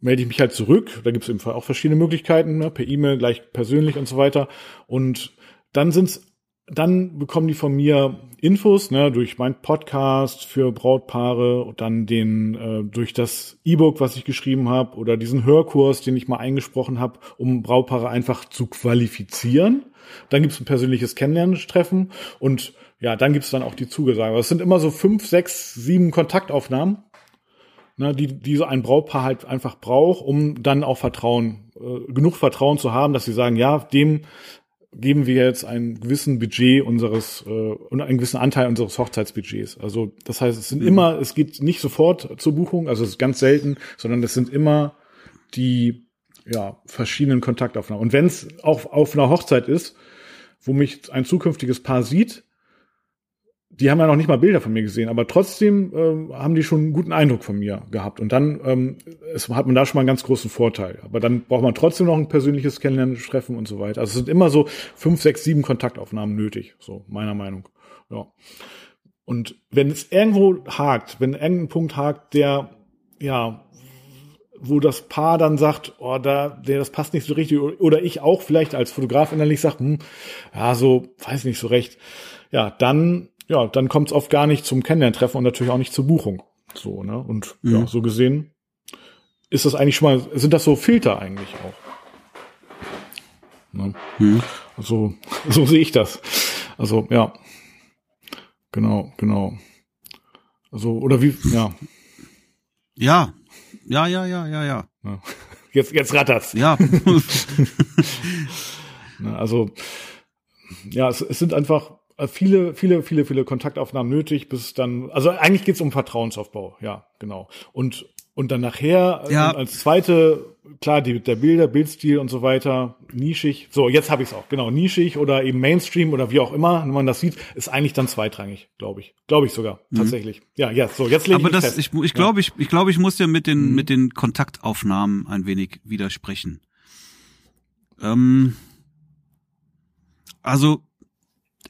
melde ich mich halt zurück. Da gibt es im Fall auch verschiedene Möglichkeiten, ne? per E-Mail, gleich persönlich und so weiter. Und dann sind's, dann bekommen die von mir Infos, ne, durch mein Podcast für Brautpaare und dann den äh, durch das E-Book, was ich geschrieben habe, oder diesen Hörkurs, den ich mal eingesprochen habe, um Brautpaare einfach zu qualifizieren. Dann gibt's ein persönliches Kennenlerntreffen und ja, dann gibt's dann auch die Zugesage. Es sind immer so fünf, sechs, sieben Kontaktaufnahmen, ne, die, die so ein Brautpaar halt einfach braucht, um dann auch Vertrauen, äh, genug Vertrauen zu haben, dass sie sagen, ja, dem geben wir jetzt einen gewissen Budget unseres äh, und einen gewissen Anteil unseres Hochzeitsbudgets. Also das heißt, es sind mhm. immer, es geht nicht sofort zur Buchung, also es ist ganz selten, sondern es sind immer die ja verschiedenen Kontaktaufnahmen. Und wenn es auch auf einer Hochzeit ist, wo mich ein zukünftiges Paar sieht, die haben ja noch nicht mal Bilder von mir gesehen, aber trotzdem ähm, haben die schon einen guten Eindruck von mir gehabt. Und dann ähm, es hat man da schon mal einen ganz großen Vorteil. Aber dann braucht man trotzdem noch ein persönliches Kennenlernen, Treffen und so weiter. Also es sind immer so fünf, sechs, sieben Kontaktaufnahmen nötig, so meiner Meinung. Ja. Und wenn es irgendwo hakt, wenn irgendein Punkt hakt, der ja wo das Paar dann sagt, oh, da, der, das passt nicht so richtig, oder ich auch vielleicht als Fotograf innerlich sage, hm, ja, so, weiß nicht so recht. Ja, dann ja, dann kommt es oft gar nicht zum Kennenlerntreffen und natürlich auch nicht zur Buchung. So, ne? Und mhm. ja, so gesehen ist das eigentlich schon mal, sind das so Filter eigentlich auch. Ne? Mhm. Also, [LAUGHS] so sehe ich das. Also, ja. Genau, genau. Also, oder wie, ja. Ja. Ja, ja, ja, ja, ja. [LAUGHS] Jetzt, jetzt rattert's. Ja. [LAUGHS] also, ja, es, es sind einfach viele, viele, viele, viele Kontaktaufnahmen nötig, bis dann, also eigentlich geht's um Vertrauensaufbau, ja, genau. Und und dann nachher ja. als zweite, klar, die, der Bilder, Bildstil und so weiter, nischig. So, jetzt habe ich es auch, genau, nischig oder eben Mainstream oder wie auch immer, wenn man das sieht, ist eigentlich dann zweitrangig, glaube ich. Glaube ich sogar, mhm. tatsächlich. Ja, ja, so, jetzt lege ich Aber das, fest. ich, ich glaube, ja. ich, ich glaube, ich muss ja mit den, mhm. mit den Kontaktaufnahmen ein wenig widersprechen. Ähm, also,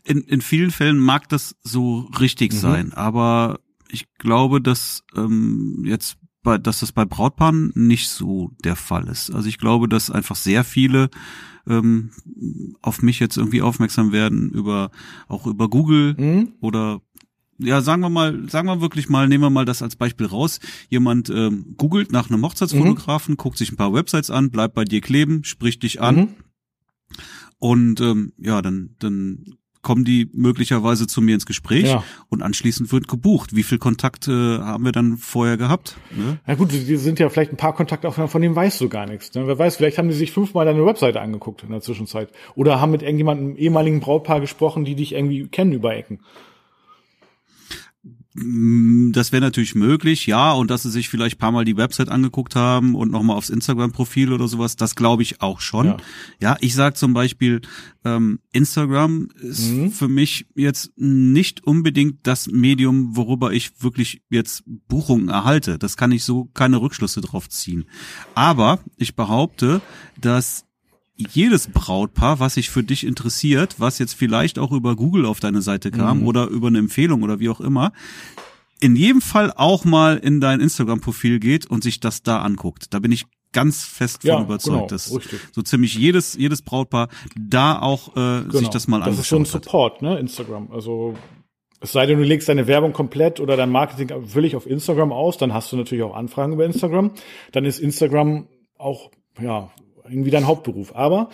in, in vielen Fällen mag das so richtig mhm. sein, aber ich glaube, dass ähm, jetzt bei, dass das bei Brautpaaren nicht so der Fall ist. Also ich glaube, dass einfach sehr viele ähm, auf mich jetzt irgendwie aufmerksam werden über auch über Google mhm. oder ja, sagen wir mal, sagen wir wirklich mal, nehmen wir mal das als Beispiel raus. Jemand ähm, googelt nach einem Hochzeitsfotografen, mhm. guckt sich ein paar Websites an, bleibt bei dir kleben, spricht dich an. Mhm. Und ähm, ja, dann, dann kommen die möglicherweise zu mir ins Gespräch ja. und anschließend wird gebucht. Wie viel Kontakt äh, haben wir dann vorher gehabt? Ne? Ja gut, die sind ja vielleicht ein paar Kontaktaufnahmen, von denen weißt du gar nichts. Ne? Wer weiß, vielleicht haben die sich fünfmal deine Webseite angeguckt in der Zwischenzeit. Oder haben mit irgendjemandem ehemaligen Brautpaar gesprochen, die dich irgendwie kennen über Ecken. Mm, das wäre natürlich möglich, ja, und dass sie sich vielleicht paar Mal die Website angeguckt haben und nochmal aufs Instagram-Profil oder sowas, das glaube ich auch schon. Ja, ja ich sag zum Beispiel, ähm, Instagram ist mhm. für mich jetzt nicht unbedingt das Medium, worüber ich wirklich jetzt Buchungen erhalte. Das kann ich so keine Rückschlüsse drauf ziehen. Aber ich behaupte, dass jedes Brautpaar, was sich für dich interessiert, was jetzt vielleicht auch über Google auf deine Seite kam mhm. oder über eine Empfehlung oder wie auch immer, in jedem Fall auch mal in dein Instagram-Profil geht und sich das da anguckt. Da bin ich ganz fest von ja, überzeugt, genau, dass richtig. so ziemlich jedes jedes Brautpaar da auch äh, genau. sich das mal anguckt. Das ist schon Support, ne, Instagram. Also es sei denn, du legst deine Werbung komplett oder dein Marketing völlig auf Instagram aus, dann hast du natürlich auch Anfragen über Instagram. Dann ist Instagram auch ja irgendwie dein Hauptberuf. Aber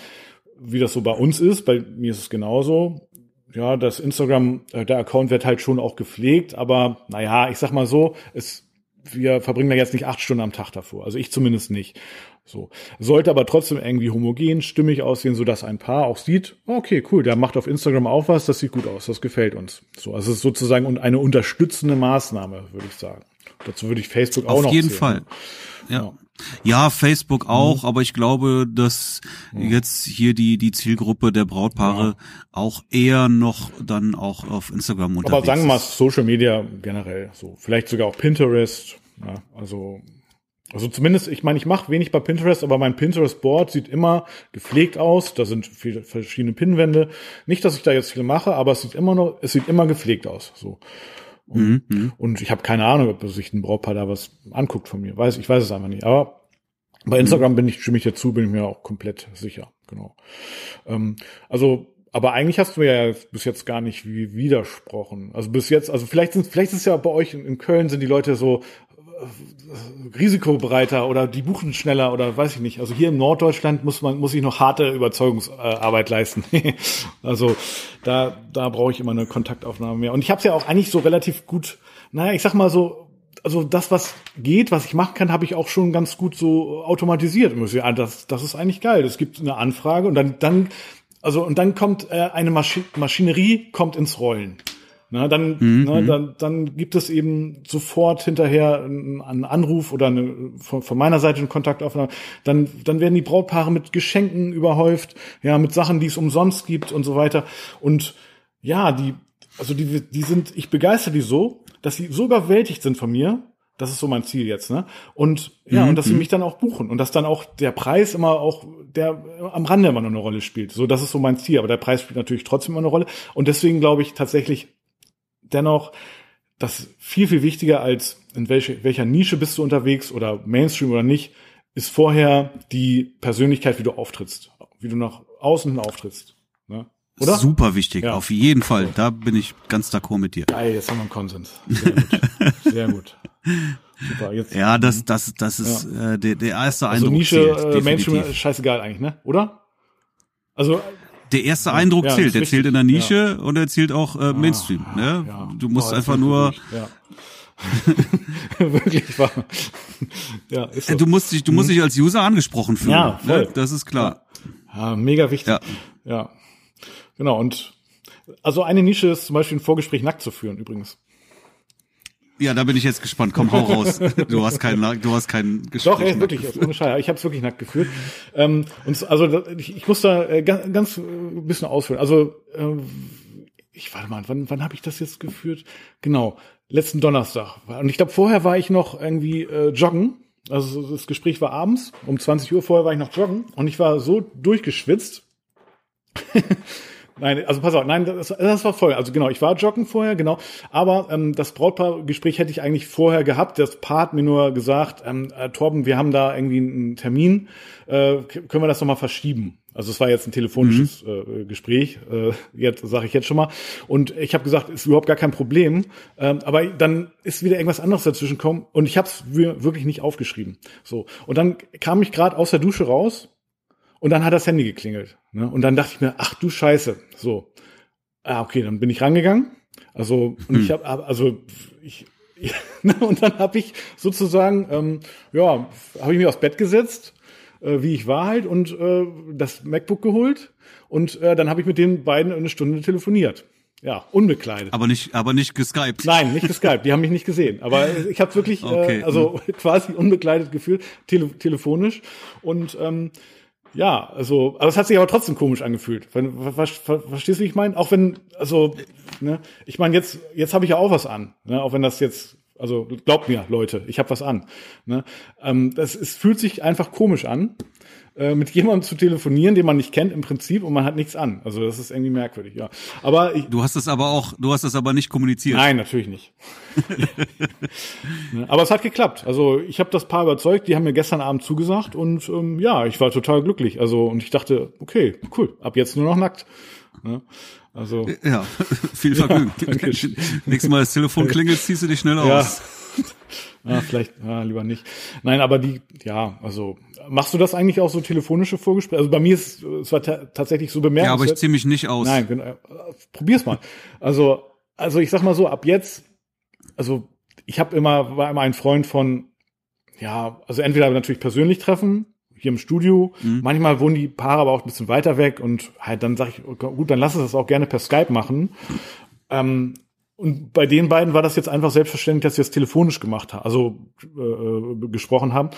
wie das so bei uns ist, bei mir ist es genauso. Ja, das Instagram, äh, der Account wird halt schon auch gepflegt, aber naja, ich sag mal so, es, wir verbringen da jetzt nicht acht Stunden am Tag davor. Also ich zumindest nicht. So. Sollte aber trotzdem irgendwie homogen, stimmig aussehen, so dass ein Paar auch sieht, okay, cool, der macht auf Instagram auch was, das sieht gut aus, das gefällt uns. So, also es ist sozusagen eine unterstützende Maßnahme, würde ich sagen. Dazu würde ich Facebook auch auf noch Auf jeden Fall. Ja. ja. Ja, Facebook auch, mhm. aber ich glaube, dass mhm. jetzt hier die die Zielgruppe der Brautpaare ja. auch eher noch dann auch auf Instagram unterwegs Aber sagen wir mal Social Media generell, so vielleicht sogar auch Pinterest, ja, also also zumindest, ich meine, ich mache wenig bei Pinterest, aber mein Pinterest-Board sieht immer gepflegt aus. Da sind viele verschiedene Pinwände. Nicht, dass ich da jetzt viel mache, aber es sieht immer noch, es sieht immer gepflegt aus. So. Und, mhm, mhm. und ich habe keine Ahnung, ob sich ein Brautpaar da was anguckt von mir. Weiß, ich weiß es einfach nicht. Aber bei Instagram bin ich, stimme ich dazu, bin ich mir auch komplett sicher. Genau. Ähm, also, aber eigentlich hast du ja bis jetzt gar nicht wie widersprochen. Also bis jetzt, also vielleicht sind, vielleicht ist es ja bei euch in, in Köln sind die Leute so risikobereiter oder die buchen schneller oder weiß ich nicht. Also hier im Norddeutschland muss man muss ich noch harte Überzeugungsarbeit leisten. [LAUGHS] also da da brauche ich immer eine Kontaktaufnahme mehr. Und ich habe es ja auch eigentlich so relativ gut. Naja, ich sag mal so. Also das, was geht, was ich machen kann, habe ich auch schon ganz gut so automatisiert. Das, das ist eigentlich geil. Es gibt eine Anfrage und dann, dann, also und dann kommt äh, eine Maschi Maschinerie kommt ins Rollen. Na, dann, mhm. na, mhm. dann, dann gibt es eben sofort hinterher einen Anruf oder eine, von, von meiner Seite eine Kontaktaufnahme. Dann, dann werden die Brautpaare mit Geschenken überhäuft, ja, mit Sachen, die es umsonst gibt und so weiter. Und ja, die, also die, die sind, ich begeister die so, dass sie so überwältigt sind von mir. Das ist so mein Ziel jetzt, ne? Und ja, mhm. und dass sie mhm. mich dann auch buchen und dass dann auch der Preis immer auch der am Rande immer noch eine Rolle spielt. So, das ist so mein Ziel. Aber der Preis spielt natürlich trotzdem immer eine Rolle. Und deswegen glaube ich tatsächlich, dennoch das viel, viel wichtiger als in welche, welcher Nische bist du unterwegs oder Mainstream oder nicht, ist vorher die Persönlichkeit, wie du auftrittst, wie du nach außen auftrittst. Ne? Oder? Super wichtig, ja. auf jeden Fall. Da bin ich ganz d'accord mit dir. Geil, jetzt haben wir einen Konsens. Sehr gut. [LAUGHS] Sehr gut. Super, jetzt. Ja, das, das, das ist ja. äh, der, der erste also Eindruck. Nische, zählt, äh, Mainstream, scheißegal eigentlich, ne? Oder? Also der erste Eindruck ja, zählt. Der zählt in der Nische ja. und er zählt auch äh, Mainstream. Ah, ne? ja. Du musst Boah, einfach nur, wirklich, Ja. [LAUGHS] wirklich wahr. [LAUGHS] Ja, ist so. du musst dich, du musst dich als User angesprochen fühlen. Ja, voll. Ne? Das ist klar. Ja, mega wichtig. Ja. ja. Genau. Und also eine Nische ist zum Beispiel ein Vorgespräch nackt zu führen, übrigens. Ja, da bin ich jetzt gespannt. Komm, hau raus. [LAUGHS] Du hast keinen, du hast keinen Gespräch. Doch, ey, wirklich, ohne Scheiß. Ich habe es wirklich nackt geführt. Ähm, und also ich, ich muss da äh, ganz, ganz äh, ein bisschen ausführen. Also ähm, ich warte mal, wann, wann habe ich das jetzt geführt? Genau, letzten Donnerstag. Und ich glaube, vorher war ich noch irgendwie äh, joggen. Also das Gespräch war abends, um 20 Uhr vorher war ich noch joggen und ich war so durchgeschwitzt. [LAUGHS] Nein, also pass auf, nein, das, das war voll. Also genau, ich war joggen vorher, genau. Aber ähm, das Brautpaargespräch hätte ich eigentlich vorher gehabt. Das Paar hat mir nur gesagt, ähm, äh, Torben, wir haben da irgendwie einen Termin, äh, können wir das nochmal verschieben? Also es war jetzt ein telefonisches äh, Gespräch, äh, jetzt sage ich jetzt schon mal. Und ich habe gesagt, ist überhaupt gar kein Problem. Ähm, aber dann ist wieder irgendwas anderes dazwischen gekommen und ich habe es wirklich nicht aufgeschrieben. So und dann kam ich gerade aus der Dusche raus und dann hat das Handy geklingelt. Ne? Und dann dachte ich mir, ach du Scheiße. So. Ah, okay, dann bin ich rangegangen. Also, und ich habe, also ich, [LAUGHS] und dann habe ich sozusagen, ähm, ja, habe ich mich aufs Bett gesetzt, äh, wie ich war halt, und äh, das MacBook geholt. Und äh, dann habe ich mit den beiden eine Stunde telefoniert. Ja, unbekleidet. Aber nicht, aber nicht geskypt. Nein, nicht geskypt, die haben mich nicht gesehen. Aber ich habe wirklich, Okay, äh, also [LAUGHS] quasi unbekleidet gefühlt, tele telefonisch. Und ähm, ja, also, aber es hat sich aber trotzdem komisch angefühlt. Verstehst du, wie ich meine? Auch wenn, also, ne, ich meine, jetzt, jetzt habe ich ja auch was an, ne, auch wenn das jetzt, also glaubt mir, Leute, ich habe was an. Ne? Ähm, das, es fühlt sich einfach komisch an, äh, mit jemandem zu telefonieren, den man nicht kennt im Prinzip und man hat nichts an. Also das ist irgendwie merkwürdig, ja. Aber ich, Du hast es aber auch, du hast es aber nicht kommuniziert. Nein, natürlich nicht. [LAUGHS] Aber es hat geklappt. Also ich habe das Paar überzeugt, die haben mir gestern Abend zugesagt und ähm, ja, ich war total glücklich. Also und ich dachte, okay, cool, ab jetzt nur noch nackt. Ne? Also Ja, [LAUGHS] viel Vergnügen. [LAUGHS] Dankeschön. Nächstes Mal das Telefon klingelt, ziehst du dich schnell ja. aus. Ja, vielleicht, ja, lieber nicht. Nein, aber die, ja, also machst du das eigentlich auch so telefonische Vorgespräche? Also bei mir ist es war ta tatsächlich so Ja, aber ich bemerkenswert. zieh mich nicht aus. Nein, genau. Probier's mal. Also, also ich sag mal so, ab jetzt, also ich habe immer, war immer ein Freund von, ja, also entweder natürlich persönlich treffen, hier im Studio. Manchmal wohnen die Paare aber auch ein bisschen weiter weg und halt dann sage ich, okay, gut, dann lass es das auch gerne per Skype machen. Ähm, und bei den beiden war das jetzt einfach selbstverständlich, dass sie das telefonisch gemacht haben, also äh, gesprochen haben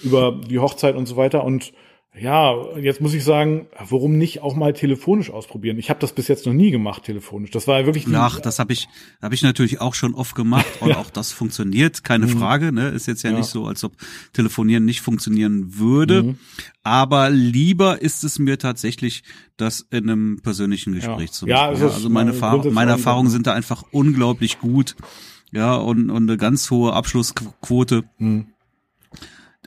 über die Hochzeit und so weiter. Und ja, jetzt muss ich sagen, warum nicht auch mal telefonisch ausprobieren? Ich habe das bis jetzt noch nie gemacht, telefonisch. Das war ja wirklich Ach, das habe ich, habe ich natürlich auch schon oft gemacht und [LAUGHS] auch das funktioniert, keine Frage. Ne, ist jetzt ja, Mhm. Ja. nicht so, als ob Telefonieren nicht funktionieren würde. Mhm. Aber lieber ist es mir tatsächlich, das in einem persönlichen Gespräch Ja. zu Ja, machen. Ja, also meine, Erfahrung, grundsätzliche meine. Erfahrungen sind da einfach unglaublich gut. Ja, und, und eine ganz hohe Abschlussquote. Hm.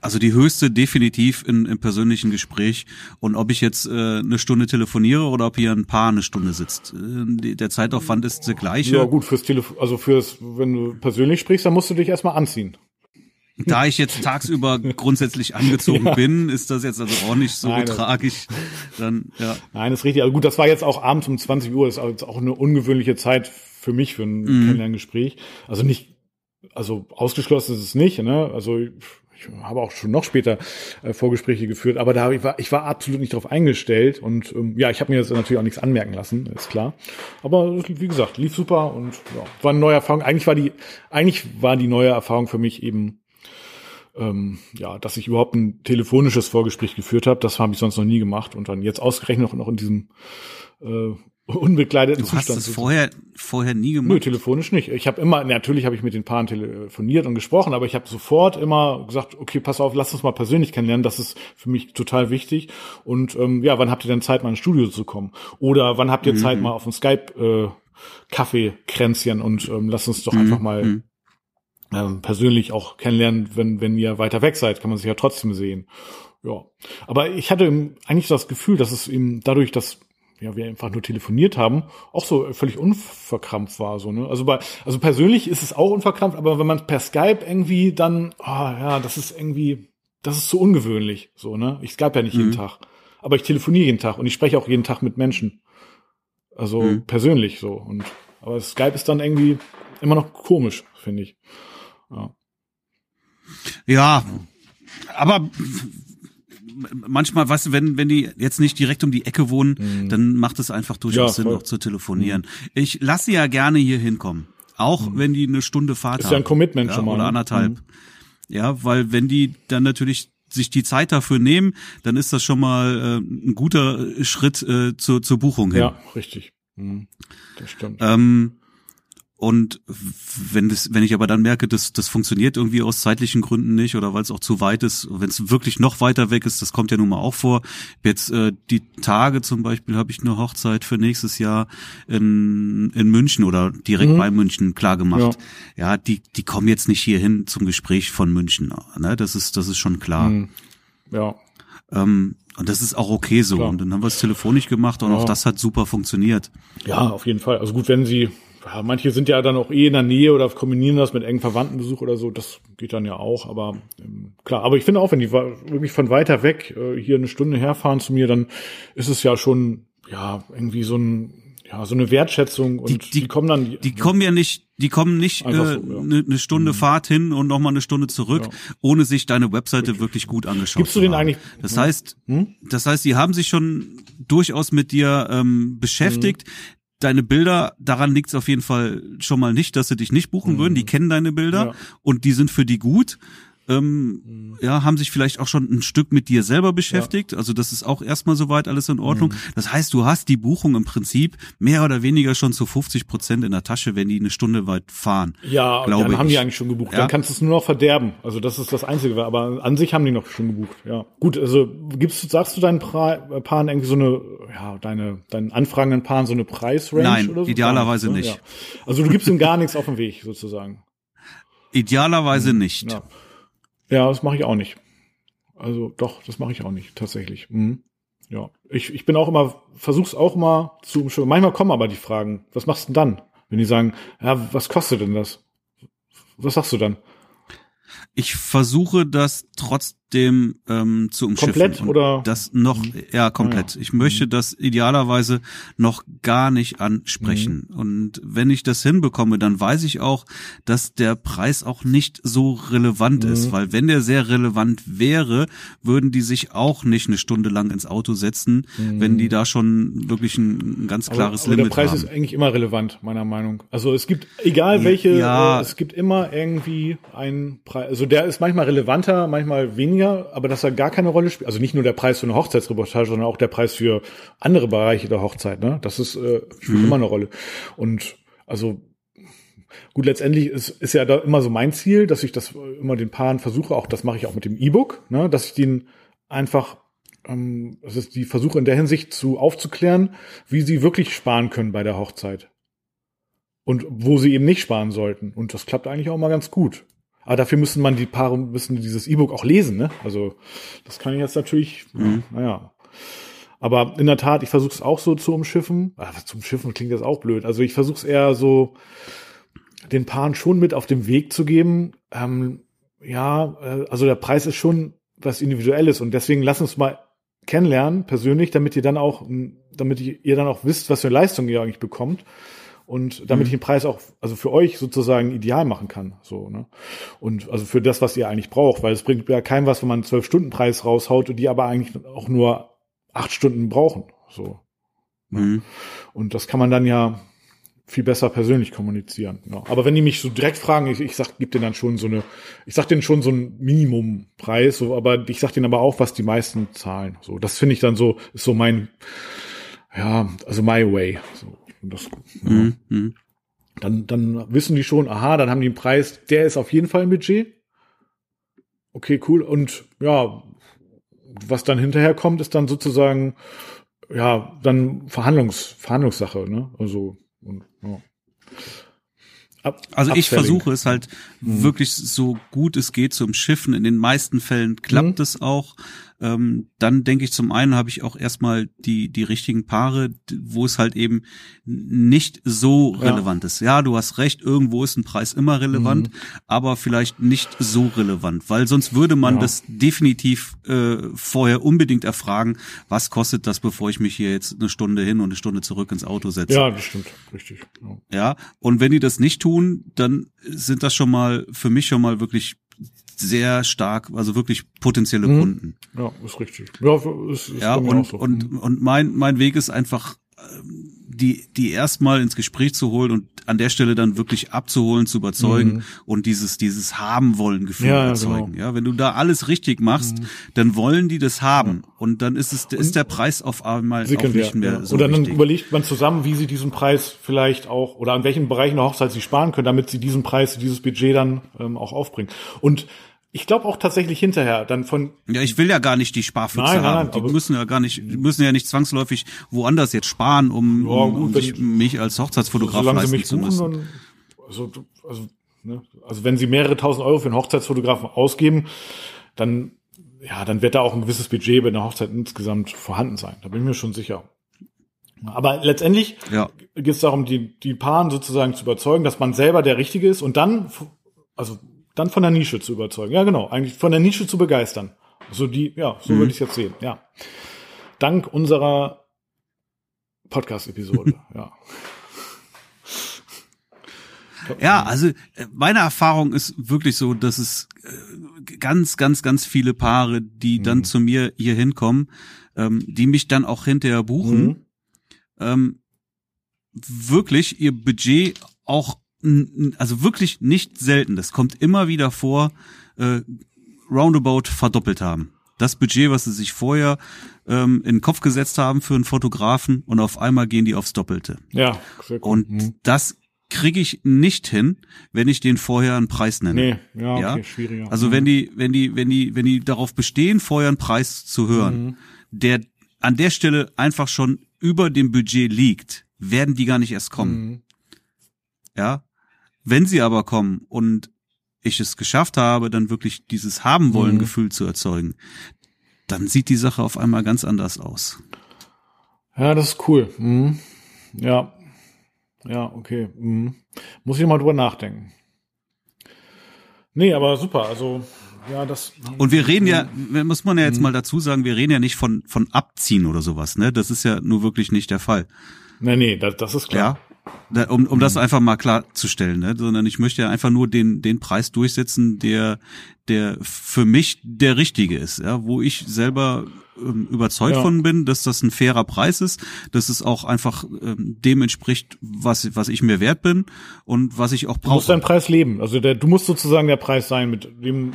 Also die höchste definitiv in, im persönlichen Gespräch. Und ob ich jetzt äh, eine Stunde telefoniere oder ob hier ein Paar eine Stunde sitzt. Äh, die, der Zeitaufwand ist der gleiche. Ja, gut, fürs Telefon, also fürs, wenn du persönlich sprichst, dann musst du dich erstmal anziehen. Da ich jetzt tagsüber [LAUGHS] grundsätzlich angezogen bin, ist das jetzt also auch nicht so Nein, tragisch. Dann, ja. Nein, ist richtig. Also gut, das war jetzt auch abends um 20 Uhr, das ist jetzt auch eine ungewöhnliche Zeit für mich, für ein Kennenlerngespräch. Also nicht, also ausgeschlossen ist es nicht, ne? Also ich habe auch schon noch später äh, Vorgespräche geführt, aber da ich war ich war absolut nicht darauf eingestellt und ähm, ja, ich habe mir jetzt natürlich auch nichts anmerken lassen, ist klar. Aber wie gesagt, lief super und ja, war eine neue Erfahrung. Eigentlich war die eigentlich war die neue Erfahrung für mich eben ähm, ja, dass ich überhaupt ein telefonisches Vorgespräch geführt habe, das habe ich sonst noch nie gemacht und dann jetzt ausgerechnet noch, noch in diesem äh, unbekleideten Du hast Zustand. es vorher, vorher nie Nö, gemacht. telefonisch nicht. Ich habe immer, natürlich habe ich mit den Paaren telefoniert und gesprochen, aber ich habe sofort immer gesagt, okay, pass auf, lass uns mal persönlich kennenlernen, das ist für mich total wichtig. Und ähm, ja, wann habt ihr denn Zeit, mal ins Studio zu kommen? Oder wann habt ihr Zeit, mal auf dem Skype äh, Kaffeekränzchen und ähm, lasst uns doch einfach mal ähm, persönlich auch kennenlernen, wenn, wenn ihr weiter weg seid, kann man sich ja trotzdem sehen. Ja. Aber ich hatte eigentlich das Gefühl, dass es eben dadurch, dass ja, wir einfach nur telefoniert haben, auch so völlig unverkrampft war, so, ne? Also bei, also persönlich ist es auch unverkrampft, aber wenn man per Skype irgendwie dann, ah, ja, das ist irgendwie, das ist so ungewöhnlich, so, ne? Ich Skype ja nicht jeden Tag. aber ich telefoniere jeden Tag und ich spreche auch jeden Tag mit Menschen. Also mhm. persönlich so. Und aber Skype ist dann irgendwie immer noch komisch, finde ich. Ja. ja, aber manchmal, weißt du, wenn, wenn die jetzt nicht direkt um die Ecke wohnen, mhm. dann macht es einfach durchaus ja, Sinn, noch zu telefonieren. Mhm. Ich lasse sie ja gerne hier hinkommen. Auch mhm. wenn die eine Stunde Fahrt ist haben. Ist ja ein Commitment ja, schon mal. Oder ne? anderthalb. Mhm. Ja, weil wenn die dann natürlich sich die Zeit dafür nehmen, dann ist das schon mal äh, ein guter Schritt äh, zur, zur Buchung hin. Ja, richtig. Mhm. Das stimmt. Ähm, und wenn das, wenn ich aber dann merke, dass das funktioniert irgendwie aus zeitlichen Gründen nicht oder weil es auch zu weit ist, wenn es wirklich noch weiter weg ist, das kommt ja nun mal auch vor. Jetzt äh, die Tage zum Beispiel habe ich eine Hochzeit für nächstes Jahr in, in München oder direkt mhm. bei München klar gemacht. Ja. ja, die die kommen jetzt nicht hierhin zum Gespräch von München. Ne? Das ist das ist schon klar. Mhm. Ja. Ähm, und das ist auch okay so. Klar. Und dann haben wir es telefonisch gemacht und ja. auch das hat super funktioniert. Ja, auf jeden Fall. Also gut, wenn Sie ja, manche sind ja dann auch eh in der Nähe oder kombinieren das mit engen Verwandtenbesuch oder so. Das geht dann ja auch. Aber ähm, klar, aber ich finde auch, wenn die wirklich von weiter weg äh, hier eine Stunde herfahren zu mir, dann ist es ja schon ja irgendwie so ein ja so eine Wertschätzung und die, die, die kommen dann. Die, die kommen ja nicht, die kommen nicht eine äh, so, ja. ne, ne Stunde mhm. Fahrt hin und noch mal eine Stunde zurück, ja. ohne sich deine Webseite wirklich, wirklich gut angeschaut. Gibst du den eigentlich? Das heißt, hm? das heißt, die haben sich schon durchaus mit dir ähm, beschäftigt. Mhm deine Bilder, daran liegt es auf jeden Fall schon mal nicht, dass sie dich nicht buchen mhm. würden. Die kennen deine Bilder ja. und die sind für die gut ähm, mhm. ja, haben sich vielleicht auch schon ein Stück mit dir selber beschäftigt. Ja. Also das ist auch erstmal soweit alles in Ordnung. Mhm. Das heißt, du hast die Buchung im Prinzip mehr oder weniger schon zu 50 Prozent in der Tasche, wenn die eine Stunde weit fahren. Ja, dann ich. haben die eigentlich schon gebucht. Ja? Dann kannst du es nur noch verderben. Also das ist das Einzige. Aber an sich haben die noch schon gebucht. Ja, gut. Also gibst, sagst du deinen pra Paaren irgendwie so eine, ja, deine, deinen anfragenden Paaren so eine Preisrange Nein, oder so? idealerweise nicht. Ja. Also du gibst ihm gar nichts auf den Weg sozusagen. Idealerweise mhm. nicht. Ja. Ja, das mache ich auch nicht. Also doch, das mache ich auch nicht, tatsächlich. Mhm. Ja, ich, ich bin auch immer, versuch's auch mal zu umschreiben. Manchmal kommen aber die Fragen, was machst du denn dann? Wenn die sagen, ja, was kostet denn das? Was sagst du dann? Ich versuche das trotz dem ähm, zu umschiffen. Komplett oder? Das noch, mhm. ja, komplett. Ah, ja. Ich möchte mhm. das idealerweise noch gar nicht ansprechen. Mhm. Und wenn ich das hinbekomme, dann weiß ich auch, dass der Preis auch nicht so relevant mhm. ist, weil wenn der sehr relevant wäre, würden die sich auch nicht eine Stunde lang ins Auto setzen, mhm. wenn die da schon wirklich ein, ein ganz klares aber, aber Limit haben. Der Preis haben. ist eigentlich immer relevant, meiner Meinung. Also es gibt, egal welche, ja. äh, es gibt immer irgendwie einen Preis. Also der ist manchmal relevanter, manchmal weniger weniger, aber dass er gar keine Rolle spielt. Also nicht nur der Preis für eine Hochzeitsreportage, sondern auch der Preis für andere Bereiche der Hochzeit. Ne? Das ist äh, spielt mhm. immer eine Rolle. Und also gut, letztendlich ist, ist ja da immer so mein Ziel, dass ich das immer den Paaren versuche, auch das mache ich auch mit dem E-Book, ne? dass ich den einfach ähm, das ist die Versuche in der Hinsicht zu aufzuklären, wie sie wirklich sparen können bei der Hochzeit. Und wo sie eben nicht sparen sollten. Und das klappt eigentlich auch mal ganz gut. Aber dafür müssen man die Paare, müssen dieses E-Book auch lesen, ne? Also das kann ich jetzt natürlich, mhm. naja. Aber in der Tat, ich versuche es auch so zu umschiffen. Ach, zum Schiffen klingt das auch blöd. Also ich versuche es eher so, den Paaren schon mit auf dem Weg zu geben. Ähm, ja, äh, also der Preis ist schon was Individuelles und deswegen lass uns mal kennenlernen, persönlich, damit ihr dann auch, damit ihr dann auch wisst, was für Leistung ihr eigentlich bekommt und damit mhm. ich den Preis auch, also für euch sozusagen ideal machen kann, so, ne? Und also für das, was ihr eigentlich braucht, weil es bringt ja keinem was, wenn man einen zwölf Stunden Preis raushaut und die aber eigentlich auch nur acht Stunden brauchen, so. Ne? Mhm. Und das kann man dann ja viel besser persönlich kommunizieren. Ja. Aber wenn die mich so direkt fragen, ich, ich sag, gib denen dann schon so eine, ich sag denen schon so einen Minimumpreis, so, aber ich sag denen aber auch, was die meisten zahlen. So, das finde ich dann so, ist so mein, ja, also my way. So. Und das, mhm. ja. dann, dann wissen die schon, aha, dann haben die einen Preis, der ist auf jeden Fall im Budget. Okay, cool. Und ja, was dann hinterher kommt, ist dann sozusagen, ja, dann Verhandlungs, Verhandlungssache, ne? Also, und, ja. Ab, also ich versuche es halt mhm. wirklich so gut es geht zum Schiffen. In den meisten Fällen klappt mhm. es auch. ähm, dann denke ich zum einen habe ich auch erstmal die die richtigen Paare, wo es halt eben nicht so relevant ja. ist. Ja, du hast recht, irgendwo ist ein Preis immer relevant, mhm. aber vielleicht nicht so relevant, weil sonst würde man ja. das definitiv äh, vorher unbedingt erfragen, was kostet das, bevor ich mich hier jetzt eine Stunde hin und eine Stunde zurück ins Auto setze. Ja, das stimmt, richtig. Ja, ja und wenn die das nicht tun, dann sind das schon mal für mich schon mal wirklich sehr stark, also wirklich potenzielle mhm. Kunden. Ja, ist richtig. Ja, ist, ist ja und, so. und, mhm. und mein, mein Weg ist einfach, die, die erstmal ins Gespräch zu holen und an der Stelle dann wirklich abzuholen, zu überzeugen mhm. und dieses, dieses haben wollen Gefühl ja, erzeugen. Genau. Ja, wenn du da alles richtig machst, mhm. dann wollen die das haben ja. und dann ist es, ist der Preis auf einmal auch nicht mehr ja. so Oder dann wichtig. überlegt man zusammen, wie sie diesen Preis vielleicht auch oder an welchen Bereichen der Hochzeit sie sparen können, damit sie diesen Preis, dieses Budget dann ähm, auch aufbringen. Und ich glaube auch tatsächlich hinterher dann von. Ja, ich will ja gar nicht die Sparfüchse nein, nein, haben. Nein, die müssen ja gar nicht, müssen ja nicht zwangsläufig woanders jetzt sparen, um, ja, um, um sich, mich als Hochzeitsfotograf leisten sie mich zu müssen. Dann, also, also, ne, also wenn sie mehrere tausend Euro für einen Hochzeitsfotografen ausgeben, dann ja, dann wird da auch ein gewisses Budget bei der Hochzeit insgesamt vorhanden sein. Da bin ich mir schon sicher. Aber letztendlich ja. geht es darum, die, die Paaren sozusagen zu überzeugen, dass man selber der Richtige ist und dann, also dann von der Nische zu überzeugen. Ja, genau, eigentlich von der Nische zu begeistern. So die, ja, so mhm. würde ich jetzt sehen. Ja, dank unserer Podcast-Episode. [LAUGHS] ja. Ja, also äh, meine Erfahrung ist wirklich so, dass es äh, ganz, ganz, ganz viele Paare, die dann mhm. zu mir hier hinkommen, ähm, die mich dann auch hinterher buchen, mhm. ähm, wirklich ihr Budget auch also wirklich nicht selten, das kommt immer wieder vor, äh, roundabout verdoppelt haben. Das Budget, was sie sich vorher ähm, in den Kopf gesetzt haben für einen Fotografen und auf einmal gehen die aufs Doppelte. Ja, sehr cool. Und mhm. das kriege ich nicht hin, wenn ich den vorher einen Preis nenne. Nee, ja, okay, ja? schwieriger. Also mhm. wenn die, wenn die, wenn die, wenn die darauf bestehen, vorher einen Preis zu hören, mhm. der an der Stelle einfach schon über dem Budget liegt, werden die gar nicht erst kommen. Mhm. Ja, wenn sie aber kommen und ich es geschafft habe, dann wirklich dieses haben wollen mhm. Gefühl zu erzeugen, dann sieht die Sache auf einmal ganz anders aus. Ja, das ist cool. Mhm. Ja. Ja, okay. Mhm. Muss ich mal drüber nachdenken. Nee, aber super. Also, ja, das. Und wir reden ja, muss man ja jetzt mhm. mal dazu sagen, wir reden ja nicht von, von Abziehen oder sowas, ne? Das ist ja nur wirklich nicht der Fall. Nee, nee, das, das ist klar. Ja? um, um das einfach mal klarzustellen, ne? sondern ich möchte ja einfach nur den, den Preis durchsetzen, der, der für mich der richtige ist, ja? wo ich selber ähm, überzeugt ja. von bin, dass das ein fairer Preis ist, dass es auch einfach ähm, dem entspricht, was, was ich mir wert bin und was ich auch brauche. Du musst deinen Preis leben, also der, du musst sozusagen der Preis sein, mit dem,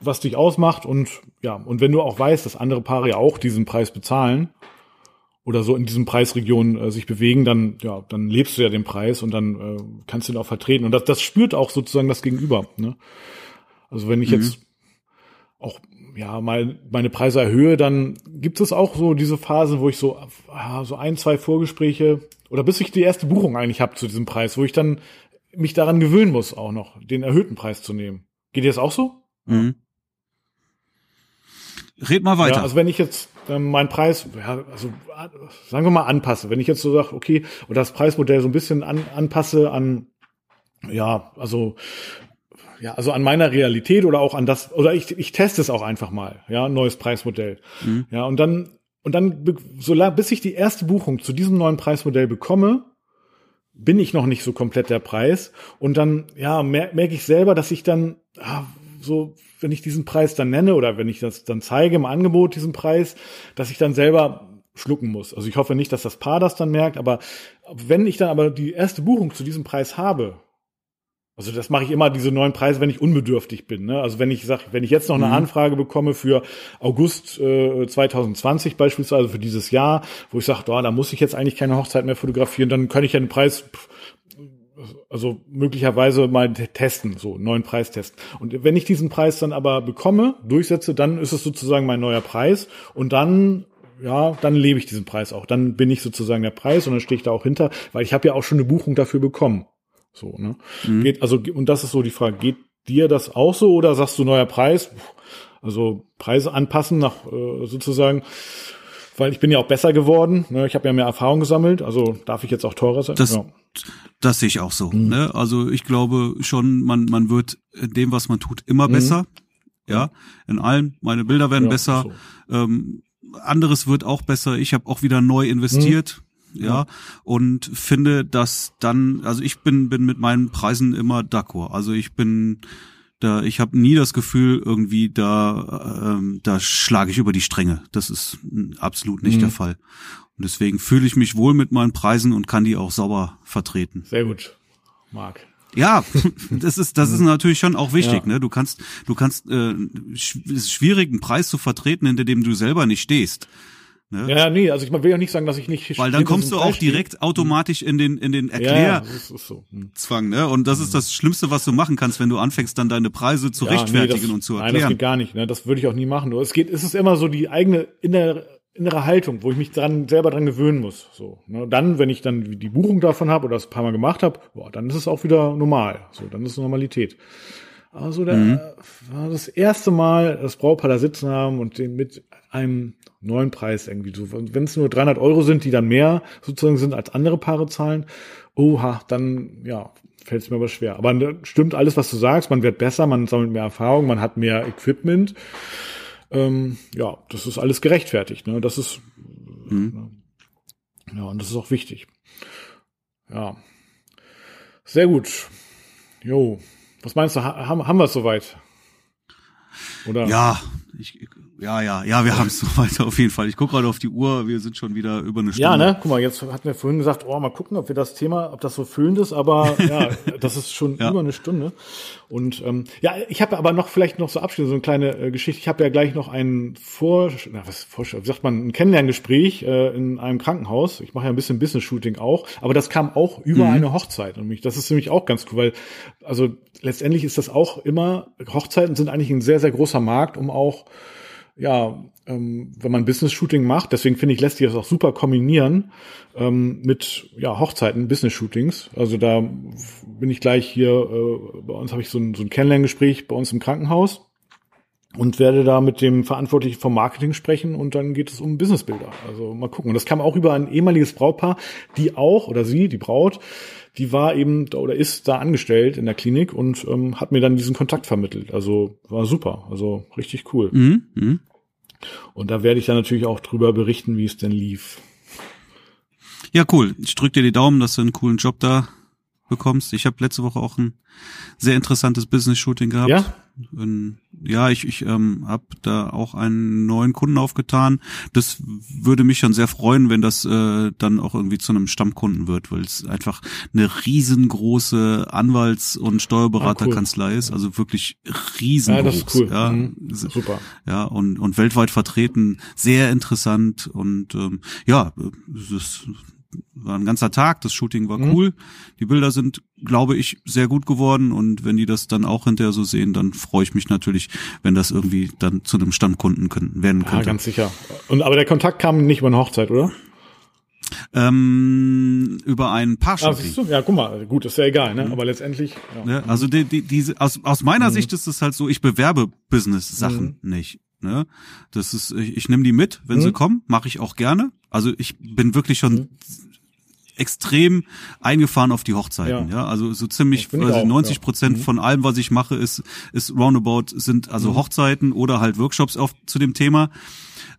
was dich ausmacht und ja, und wenn du auch weißt, dass andere Paare ja auch diesen Preis bezahlen, oder so in diesem Preisregion äh, sich bewegen, dann ja, dann lebst du ja den Preis und dann äh, kannst du ihn auch vertreten und das, das spürt auch sozusagen das Gegenüber. Ne? Also wenn ich mhm. jetzt auch ja mal meine Preise erhöhe, dann gibt es auch so diese Phasen, wo ich so ah, so ein zwei Vorgespräche oder bis ich die erste Buchung eigentlich habe zu diesem Preis, wo ich dann mich daran gewöhnen muss, auch noch den erhöhten Preis zu nehmen. Geht dir das auch so? Mhm. Red mal weiter. Ja, also wenn ich jetzt ähm, meinen Preis, ja, also sagen wir mal anpasse, wenn ich jetzt so sage, okay, oder das Preismodell so ein bisschen an, anpasse an, ja, also ja, also an meiner Realität oder auch an das, oder ich, ich teste es auch einfach mal, ja, neues Preismodell. Mhm. Ja, und dann, und dann, so lang, bis ich die erste Buchung zu diesem neuen Preismodell bekomme, bin ich noch nicht so komplett der Preis. Und dann, ja, mer merke ich selber, dass ich dann, ah, so, wenn ich diesen Preis dann nenne oder wenn ich das dann zeige im Angebot, diesen Preis, dass ich dann selber schlucken muss. Also ich hoffe nicht, dass das Paar das dann merkt, aber wenn ich dann aber die erste Buchung zu diesem Preis habe, also das mache ich immer diese neuen Preise, wenn ich unbedürftig bin. Ne? Also wenn ich sage, wenn ich jetzt noch eine mhm. Anfrage bekomme für August äh, 2020 beispielsweise, also für dieses Jahr, wo ich sage, oh, da muss ich jetzt eigentlich keine Hochzeit mehr fotografieren, dann kann ich ja den Preis also möglicherweise mal testen, so einen neuen Preis testen. Und wenn ich diesen Preis dann aber bekomme, durchsetze, dann ist es sozusagen mein neuer Preis und dann ja, dann lebe ich diesen Preis auch. Dann bin ich sozusagen der Preis und dann stehe ich da auch hinter, weil ich habe ja auch schon eine Buchung dafür bekommen. So, ne? Mhm. Geht, also, und das ist so die Frage, geht dir das auch so oder sagst du neuer Preis? Also Preise anpassen nach äh, sozusagen, weil ich bin ja auch besser geworden. Ne? Ich habe ja mehr Erfahrung gesammelt, also darf ich jetzt auch teurer sein. Das, ja. Das sehe ich auch so. Mhm. Ne? Also ich glaube schon, man man wird in dem, was man tut, immer mhm. besser. Ja, in allem. Meine Bilder werden ja, besser. So. Ähm, anderes wird auch besser. Ich habe auch wieder neu investiert. Mhm. Ja, und finde, dass dann, also ich bin bin mit meinen Preisen immer d'accord. Also ich bin da, ich habe nie das Gefühl, irgendwie da, ähm, da schlage ich über die Stränge. Das ist absolut nicht mhm. der Fall. Und deswegen fühle ich mich wohl mit meinen Preisen und kann die auch sauber vertreten. Sehr gut, Marc. Ja, das ist das ist natürlich schon auch wichtig. Ja. Ne, du kannst du kannst äh, es ist schwierig, einen Preis zu vertreten, hinter dem du selber nicht stehst. Ne? Ja, nee, also ich will ja nicht sagen, dass ich nicht. Weil dann kommst du auch direkt stehe. automatisch in den in den Erklärzwang, ja, so. hm. ne? Und das ist das Schlimmste, was du machen kannst, wenn du anfängst, dann deine Preise zu ja, rechtfertigen nee, das, und zu erklären. Nein, das geht gar nicht. Ne? Das würde ich auch nie machen. Es geht, es ist immer so die eigene innere innere Haltung, wo ich mich dran selber dran gewöhnen muss. So, ne? Dann, wenn ich dann die Buchung davon habe oder das ein paar Mal gemacht habe, boah, dann ist es auch wieder normal. So, dann ist es Normalität. Also der mhm. war das erste Mal das Braupaar da sitzen haben und den mit einem neuen Preis irgendwie so. Wenn es nur 300 Euro sind, die dann mehr sozusagen sind als andere Paare zahlen, oha, dann ja fällt es mir aber schwer. Aber ne, stimmt alles, was du sagst. Man wird besser, man sammelt mehr Erfahrung, man hat mehr Equipment. Ähm, ja, das ist alles gerechtfertigt. Ne? Das ist mhm. ja und das ist auch wichtig. Ja, sehr gut. Jo, was meinst du, haben, haben wir es soweit? Oder? Ja, ich, ja, ja, ja, wir haben es [LAUGHS] soweit auf jeden Fall. Ich gucke gerade auf die Uhr, wir sind schon wieder über eine Stunde. Ja, ne? Guck mal, jetzt hatten wir vorhin gesagt, oh, mal gucken, ob wir das Thema, ob das so füllend ist, aber [LAUGHS] ja, das ist schon ja. über eine Stunde. Und ähm, ja, ich habe aber noch vielleicht noch so abschließend so eine kleine äh, Geschichte. Ich habe ja gleich noch ein Vor, na, was Vor, wie sagt man, ein Kennenlerngespräch äh, in einem Krankenhaus. Ich mache ja ein bisschen Business-Shooting auch, aber das kam auch über mhm. eine Hochzeit. Und mich, das ist nämlich auch ganz cool, weil also letztendlich ist das auch immer, Hochzeiten sind eigentlich ein sehr, sehr großer Markt, um auch ja, ähm, wenn man Business-Shooting macht, deswegen finde ich, lässt sich das auch super kombinieren ähm, mit ja, Hochzeiten, Business-Shootings. Also da bin ich gleich hier, äh, bei uns habe ich so ein, so ein Kennenlerngespräch bei uns im Krankenhaus und werde da mit dem Verantwortlichen vom Marketing sprechen und dann geht es um Businessbilder. Also mal gucken. Und das kam auch über ein ehemaliges Brautpaar, die auch, oder sie, die Braut, die war eben oder ist da angestellt in der Klinik und ähm, hat mir dann diesen Kontakt vermittelt. Also war super, also richtig cool. Mhm. Mhm. Und da werde ich dann natürlich auch drüber berichten, wie es denn lief. Ja, cool. Ich drücke dir die Daumen, dass du einen coolen Job da bekommst. Ich habe letzte Woche auch ein sehr interessantes Business-Shooting gehabt. Ja? Ja, ich, ich ähm, habe da auch einen neuen Kunden aufgetan. Das würde mich schon sehr freuen, wenn das äh, dann auch irgendwie zu einem Stammkunden wird, weil es einfach eine riesengroße Anwalts- und Steuerberaterkanzlei ah, cool. ist, also wirklich riesengroß. Ja, das ist cool. Ja, mhm. Super. Ja, und, und weltweit vertreten, sehr interessant und ähm, ja, es ist war ein ganzer Tag, das Shooting war mhm. cool. Die Bilder sind, glaube ich, sehr gut geworden und wenn die das dann auch hinterher so sehen, dann freue ich mich natürlich, wenn das irgendwie dann zu einem Stammkunden können, werden könnte. Ja, ganz sicher. Und aber der Kontakt kam nicht über eine Hochzeit, oder? Ähm, über ein paar ah, Ja, guck mal, gut, ist ja egal, ne? Mhm. Aber letztendlich. Ja. Ja, also die, die, diese, aus, aus meiner mhm. Sicht ist es halt so, ich bewerbe Business-Sachen mhm. nicht. Ne? Das ist, ich, ich nehme die mit, wenn sie mhm. kommen, mache ich auch gerne. Also ich bin wirklich schon mhm extrem eingefahren auf die Hochzeiten. Ja, ja? also so ziemlich also 90 Prozent ja. mhm. von allem, was ich mache, ist ist roundabout sind also mhm. Hochzeiten oder halt Workshops auf zu dem Thema.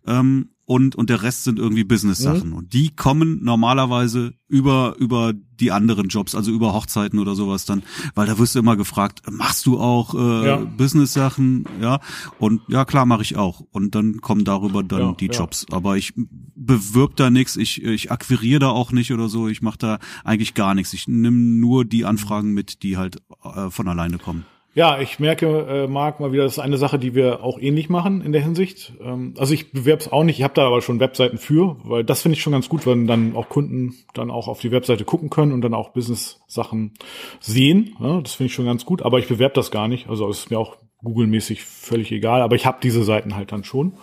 Ähm, und, und der Rest sind irgendwie Business-Sachen. Mhm. Und die kommen normalerweise über, über die anderen Jobs, also über Hochzeiten oder sowas dann, weil da wirst du immer gefragt, machst du auch äh, ja. Business-Sachen? Ja. Und ja, klar, mache ich auch. Und dann kommen darüber dann ja, die ja. Jobs. Aber ich bewirb da nichts, ich, ich akquiriere da auch nicht oder so, ich mache da eigentlich gar nichts. Ich nehme nur die Anfragen mit, die halt äh, von alleine kommen. Ja, ich merke, äh, Marc, mal wieder, das ist eine Sache, die wir auch ähnlich machen in der Hinsicht. Ähm, also ich bewerbe es auch nicht, ich habe da aber schon Webseiten für, weil das finde ich schon ganz gut, wenn dann auch Kunden dann auch auf die Webseite gucken können und dann auch Business-Sachen sehen. Ja, das finde ich schon ganz gut, aber ich bewerbe das gar nicht. Also ist mir auch Google-mäßig völlig egal, aber ich habe diese Seiten halt dann schon.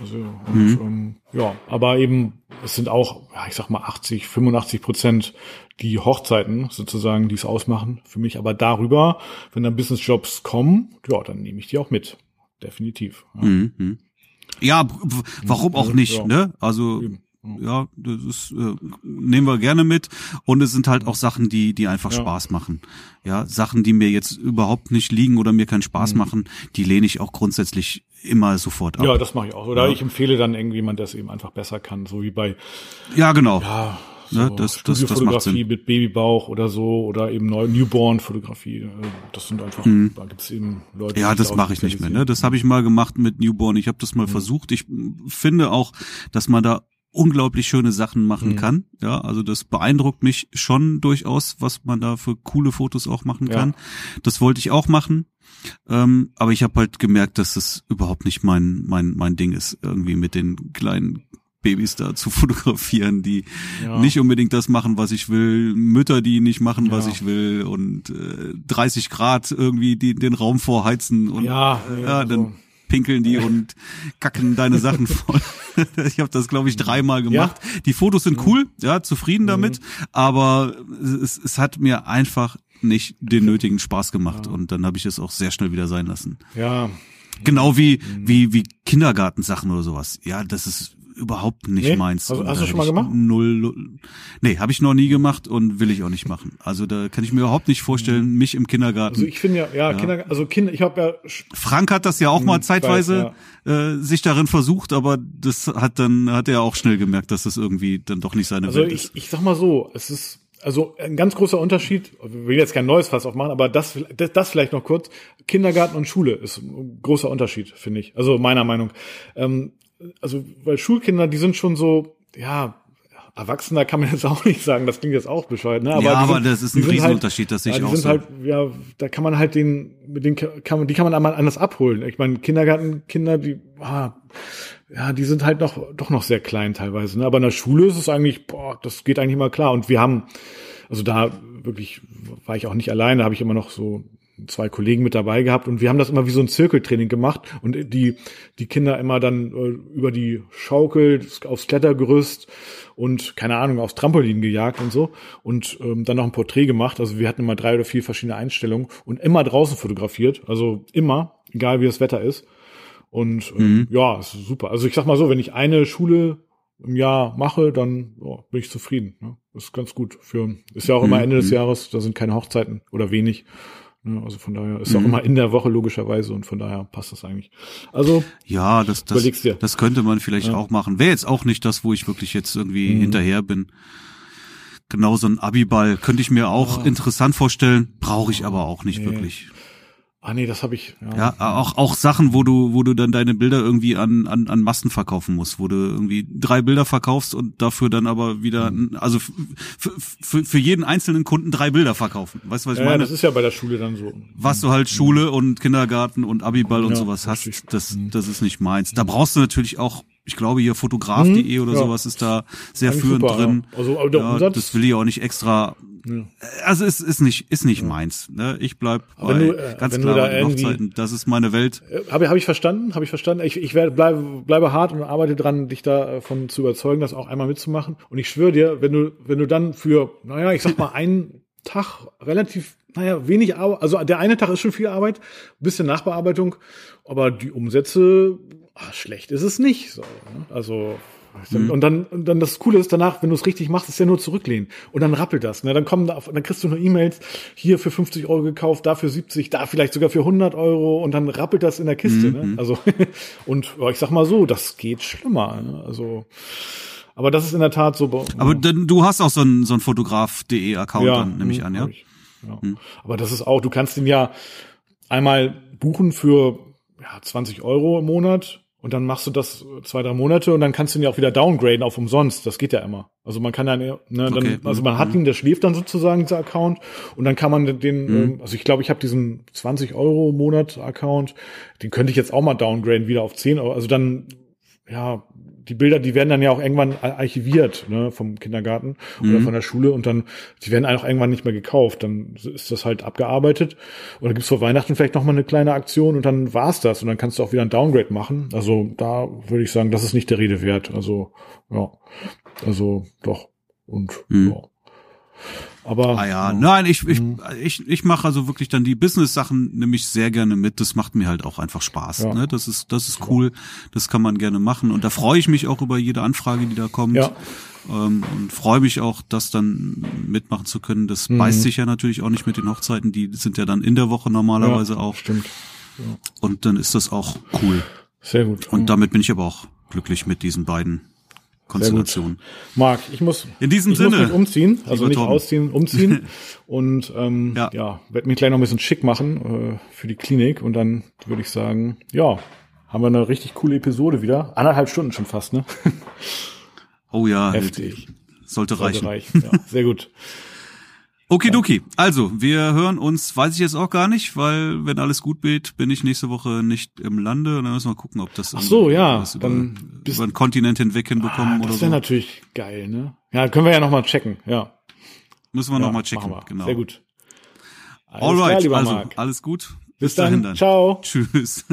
Also, und, mhm. ähm, ja, aber eben, es sind auch, ja, ich sag mal 80, 85 Prozent die Hochzeiten sozusagen, die es ausmachen für mich. Aber darüber, wenn dann Businessjobs kommen, ja, dann nehme ich die auch mit. Definitiv. Ja, mhm. ja warum auch nicht, ja. ne? Also, eben ja, das ist, äh, nehmen wir gerne mit. Und es sind halt auch Sachen, die, die einfach ja. Spaß machen. Ja, Sachen, die mir jetzt überhaupt nicht liegen oder mir keinen Spaß mhm. machen, die lehne ich auch grundsätzlich immer sofort ab. Ja, das mache ich auch. Oder ja. ich empfehle dann irgendwie jemand, der es eben einfach besser kann, so wie bei. Ja, genau. Ja, ne, so ne, das, das, das macht Sinn. mit Babybauch oder so oder eben Newborn-Fotografie. Äh, das sind einfach, mhm. da gibt's eben Leute. Ja, das mache ich nicht mehr. Ne? Das habe ich mal gemacht mit Newborn. Ich habe das mal mhm. versucht. Ich finde auch, dass man da unglaublich schöne Sachen machen mhm. kann. Ja, also das beeindruckt mich schon durchaus, was man da für coole Fotos auch machen kann. Das wollte ich auch machen. Ähm, aber ich habe halt gemerkt, dass das überhaupt nicht mein, mein, mein Ding ist, irgendwie mit den kleinen Babys da zu [LAUGHS] fotografieren, die ja. nicht unbedingt das machen, was ich will, Mütter, die nicht machen, was ja. ich will und äh, 30 Grad irgendwie die, den Raum vorheizen und ja, äh, ja, dann so pinkeln die und kacken deine Sachen voll. [LAUGHS] ich habe das, glaube ich, dreimal gemacht. Ja. Die Fotos sind cool, ja, zufrieden mhm. damit, aber es, es hat mir einfach nicht den nötigen Spaß gemacht ja. und dann habe ich es auch sehr schnell wieder sein lassen. Ja. Genau wie mhm. wie wie Kindergartensachen oder sowas. Ja, das ist überhaupt nicht nee? meins. Also, hast du schon mal gemacht? Null, nee, habe ich noch nie gemacht und will ich auch nicht machen. Also da kann ich mir überhaupt nicht vorstellen, mich im Kindergarten. Also ich finde ja, ja, ja. Kinder, also Kinder, ich habe ja. Frank hat das ja auch mal zeitweise weiß, ja. äh, sich darin versucht, aber das hat dann hat er auch schnell gemerkt, dass das irgendwie dann doch nicht seine also Welt ich, ist. Ich sag mal so, es ist also ein ganz großer Unterschied, ich will jetzt kein neues Fass aufmachen, aber das, das, das vielleicht noch kurz. Kindergarten und Schule ist ein großer Unterschied, finde ich. Also meiner Meinung. Ähm, also, weil Schulkinder, die sind schon so, ja, Erwachsener kann man [LAUGHS] jetzt auch nicht sagen, das klingt jetzt auch bescheuert, ne? Aber ja, aber sind, das ist ein halt- Riesenunterschied, halt, das sehe ich ja, die auch sind so. halt, ja, da kann man halt den, mit den kann man, die kann man einmal anders abholen. Ich meine, Kindergartenkinder, die, ah, ja, die sind halt noch, doch noch sehr klein teilweise, ne? Aber in der Schule ist es eigentlich, boah, das geht eigentlich mal klar. Und wir haben, also da wirklich war ich auch nicht alleine, da habe ich immer noch so zwei Kollegen mit dabei gehabt und wir haben das immer wie so ein Zirkeltraining gemacht und die, die Kinder immer dann äh, über die Schaukel aufs Klettergerüst und keine Ahnung, aufs Trampolin gejagt und so und ähm, dann noch ein Porträt gemacht. Also wir hatten immer drei oder vier verschiedene Einstellungen und immer draußen fotografiert, also immer, egal wie das Wetter ist. Und ähm, mhm. ja, ist super. Also ich sag mal so, wenn ich eine Schule im Jahr mache, dann ja, bin ich zufrieden. Ne? ist ganz gut. Für ist ja auch immer mhm. Ende des Jahres, da sind keine Hochzeiten oder wenig. Ne? Also von daher ist mhm. auch immer in der Woche logischerweise und von daher passt das eigentlich. Also ja, das das, das könnte man vielleicht ja. auch machen. Wäre jetzt auch nicht das, wo ich wirklich jetzt irgendwie mhm. hinterher bin. Genau so ein Abiball könnte ich mir auch ja. interessant vorstellen, brauche ich aber auch nicht nee. wirklich. Ah nee, das habe ich. Ja. ja, auch auch Sachen, wo du wo du dann deine Bilder irgendwie an an an Massen verkaufen musst, wo du irgendwie drei Bilder verkaufst und dafür dann aber wieder mhm. also für, für jeden einzelnen Kunden drei Bilder verkaufen. Weißt du, was ich ja, meine? das ist ja bei der Schule dann so. Was du halt Schule und Kindergarten und Abiball und ja, sowas hast, das mhm. das ist nicht meins. Da brauchst du natürlich auch ich glaube hier fotograf.de mhm, oder sowas ist da sehr Eigentlich führend super, drin. Also, aber ja, das will ich auch nicht extra ja. Also es ist nicht ist nicht ja. meins. Ne? Ich bleib bei du, äh, ganz klar bei Hochzeiten. Das ist meine Welt. Äh, habe hab ich verstanden? Habe ich verstanden? Ich, ich werde bleibe, bleibe hart und arbeite dran, dich davon zu überzeugen, das auch einmal mitzumachen. Und ich schwöre dir, wenn du wenn du dann für naja, ich sag mal einen Tag relativ naja, wenig Arbeit, also der eine Tag ist schon viel Arbeit, bisschen Nachbearbeitung, aber die Umsätze, ach, schlecht ist es nicht. So, ne? Also Mhm. Und dann, und dann das Coole ist danach, wenn du es richtig machst, ist ja nur zurücklehnen. Und dann rappelt das. Ne? Dann kommen da, dann kriegst du nur E-Mails, hier für 50 Euro gekauft, da für 70, da vielleicht sogar für 100 Euro und dann rappelt das in der Kiste. Ne? Mhm. Ne? Also, [LAUGHS] und ich sag mal so, das geht schlimmer. Ne? Also, aber das ist in der Tat so. Aber denn, du hast auch so ein, so ein Fotograf.de Account ja, dann, nehme ich an, ja? Ich, ja. Mhm. Aber das ist auch, du kannst den ja einmal buchen für ja, 20 Euro im Monat und dann machst du das zwei, drei Monate und dann kannst du ihn ja auch wieder downgraden auf umsonst. Das geht ja immer. Also man kann ja, ne, dann, okay. also man hat mhm. ihn, der schläft dann sozusagen, dieser Account. Und dann kann man den, mhm. Ähm, also ich glaube, ich habe diesen 20 Euro Monat Account, den könnte ich jetzt auch mal downgraden, wieder auf 10 Euro. Also dann, ja, die Bilder, die werden dann ja auch irgendwann archiviert, ne, vom Kindergarten mhm. oder von der Schule und dann, die werden auch irgendwann nicht mehr gekauft. Dann ist das halt abgearbeitet. Oder gibt's vor Weihnachten vielleicht nochmal eine kleine Aktion und dann war's das. Und dann kannst du auch wieder ein Downgrade machen. Also da würde ich sagen, das ist nicht der Rede wert. Also, ja. Also doch. Und mhm. ja. Aber ah ja, nein, ich ich mhm. ich, ich mache also wirklich dann die Business Sachen nämlich sehr gerne mit. Das macht mir halt auch einfach Spaß. Ja. Ne? Das ist das ist cool. Das kann man gerne machen und da freue ich mich auch über jede Anfrage, die da kommt. Ja. Ähm, und freue mich auch, das dann mitmachen zu können. Das mhm. beißt sich ja natürlich auch nicht mit den Hochzeiten. Die sind ja dann in der Woche normalerweise ja, auch. Stimmt. Und dann ist das auch cool. Sehr gut. Und damit bin ich aber auch glücklich mit diesen beiden Konstellation. Marc, ich muss in diesem ich Sinne muss mich umziehen, also nicht Tom. ausziehen, umziehen [LAUGHS] und ähm, ja, ja werde mich gleich noch ein bisschen schick machen äh, für die Klinik und dann würde ich sagen, ja, haben wir eine richtig coole Episode wieder, anderthalb Stunden schon fast, ne? Oh ja, heftig. Sollte, Sollte reichen. reichen ja, sehr gut. Okidoki. Also, wir hören uns, weiß ich jetzt auch gar nicht, weil wenn alles gut geht, bin ich nächste Woche nicht im Lande und dann müssen wir gucken, ob das Ach so, ja, über, dann über einen Kontinent hinweg hinbekommen ah, oder so. Das wäre natürlich geil, ne? Ja, können wir ja nochmal checken, ja. Müssen wir ja, nochmal checken, genau. Sehr gut. Alles Alright, klar, also Marc. alles gut. Bis, Bis dahin dann. Ciao. Tschüss.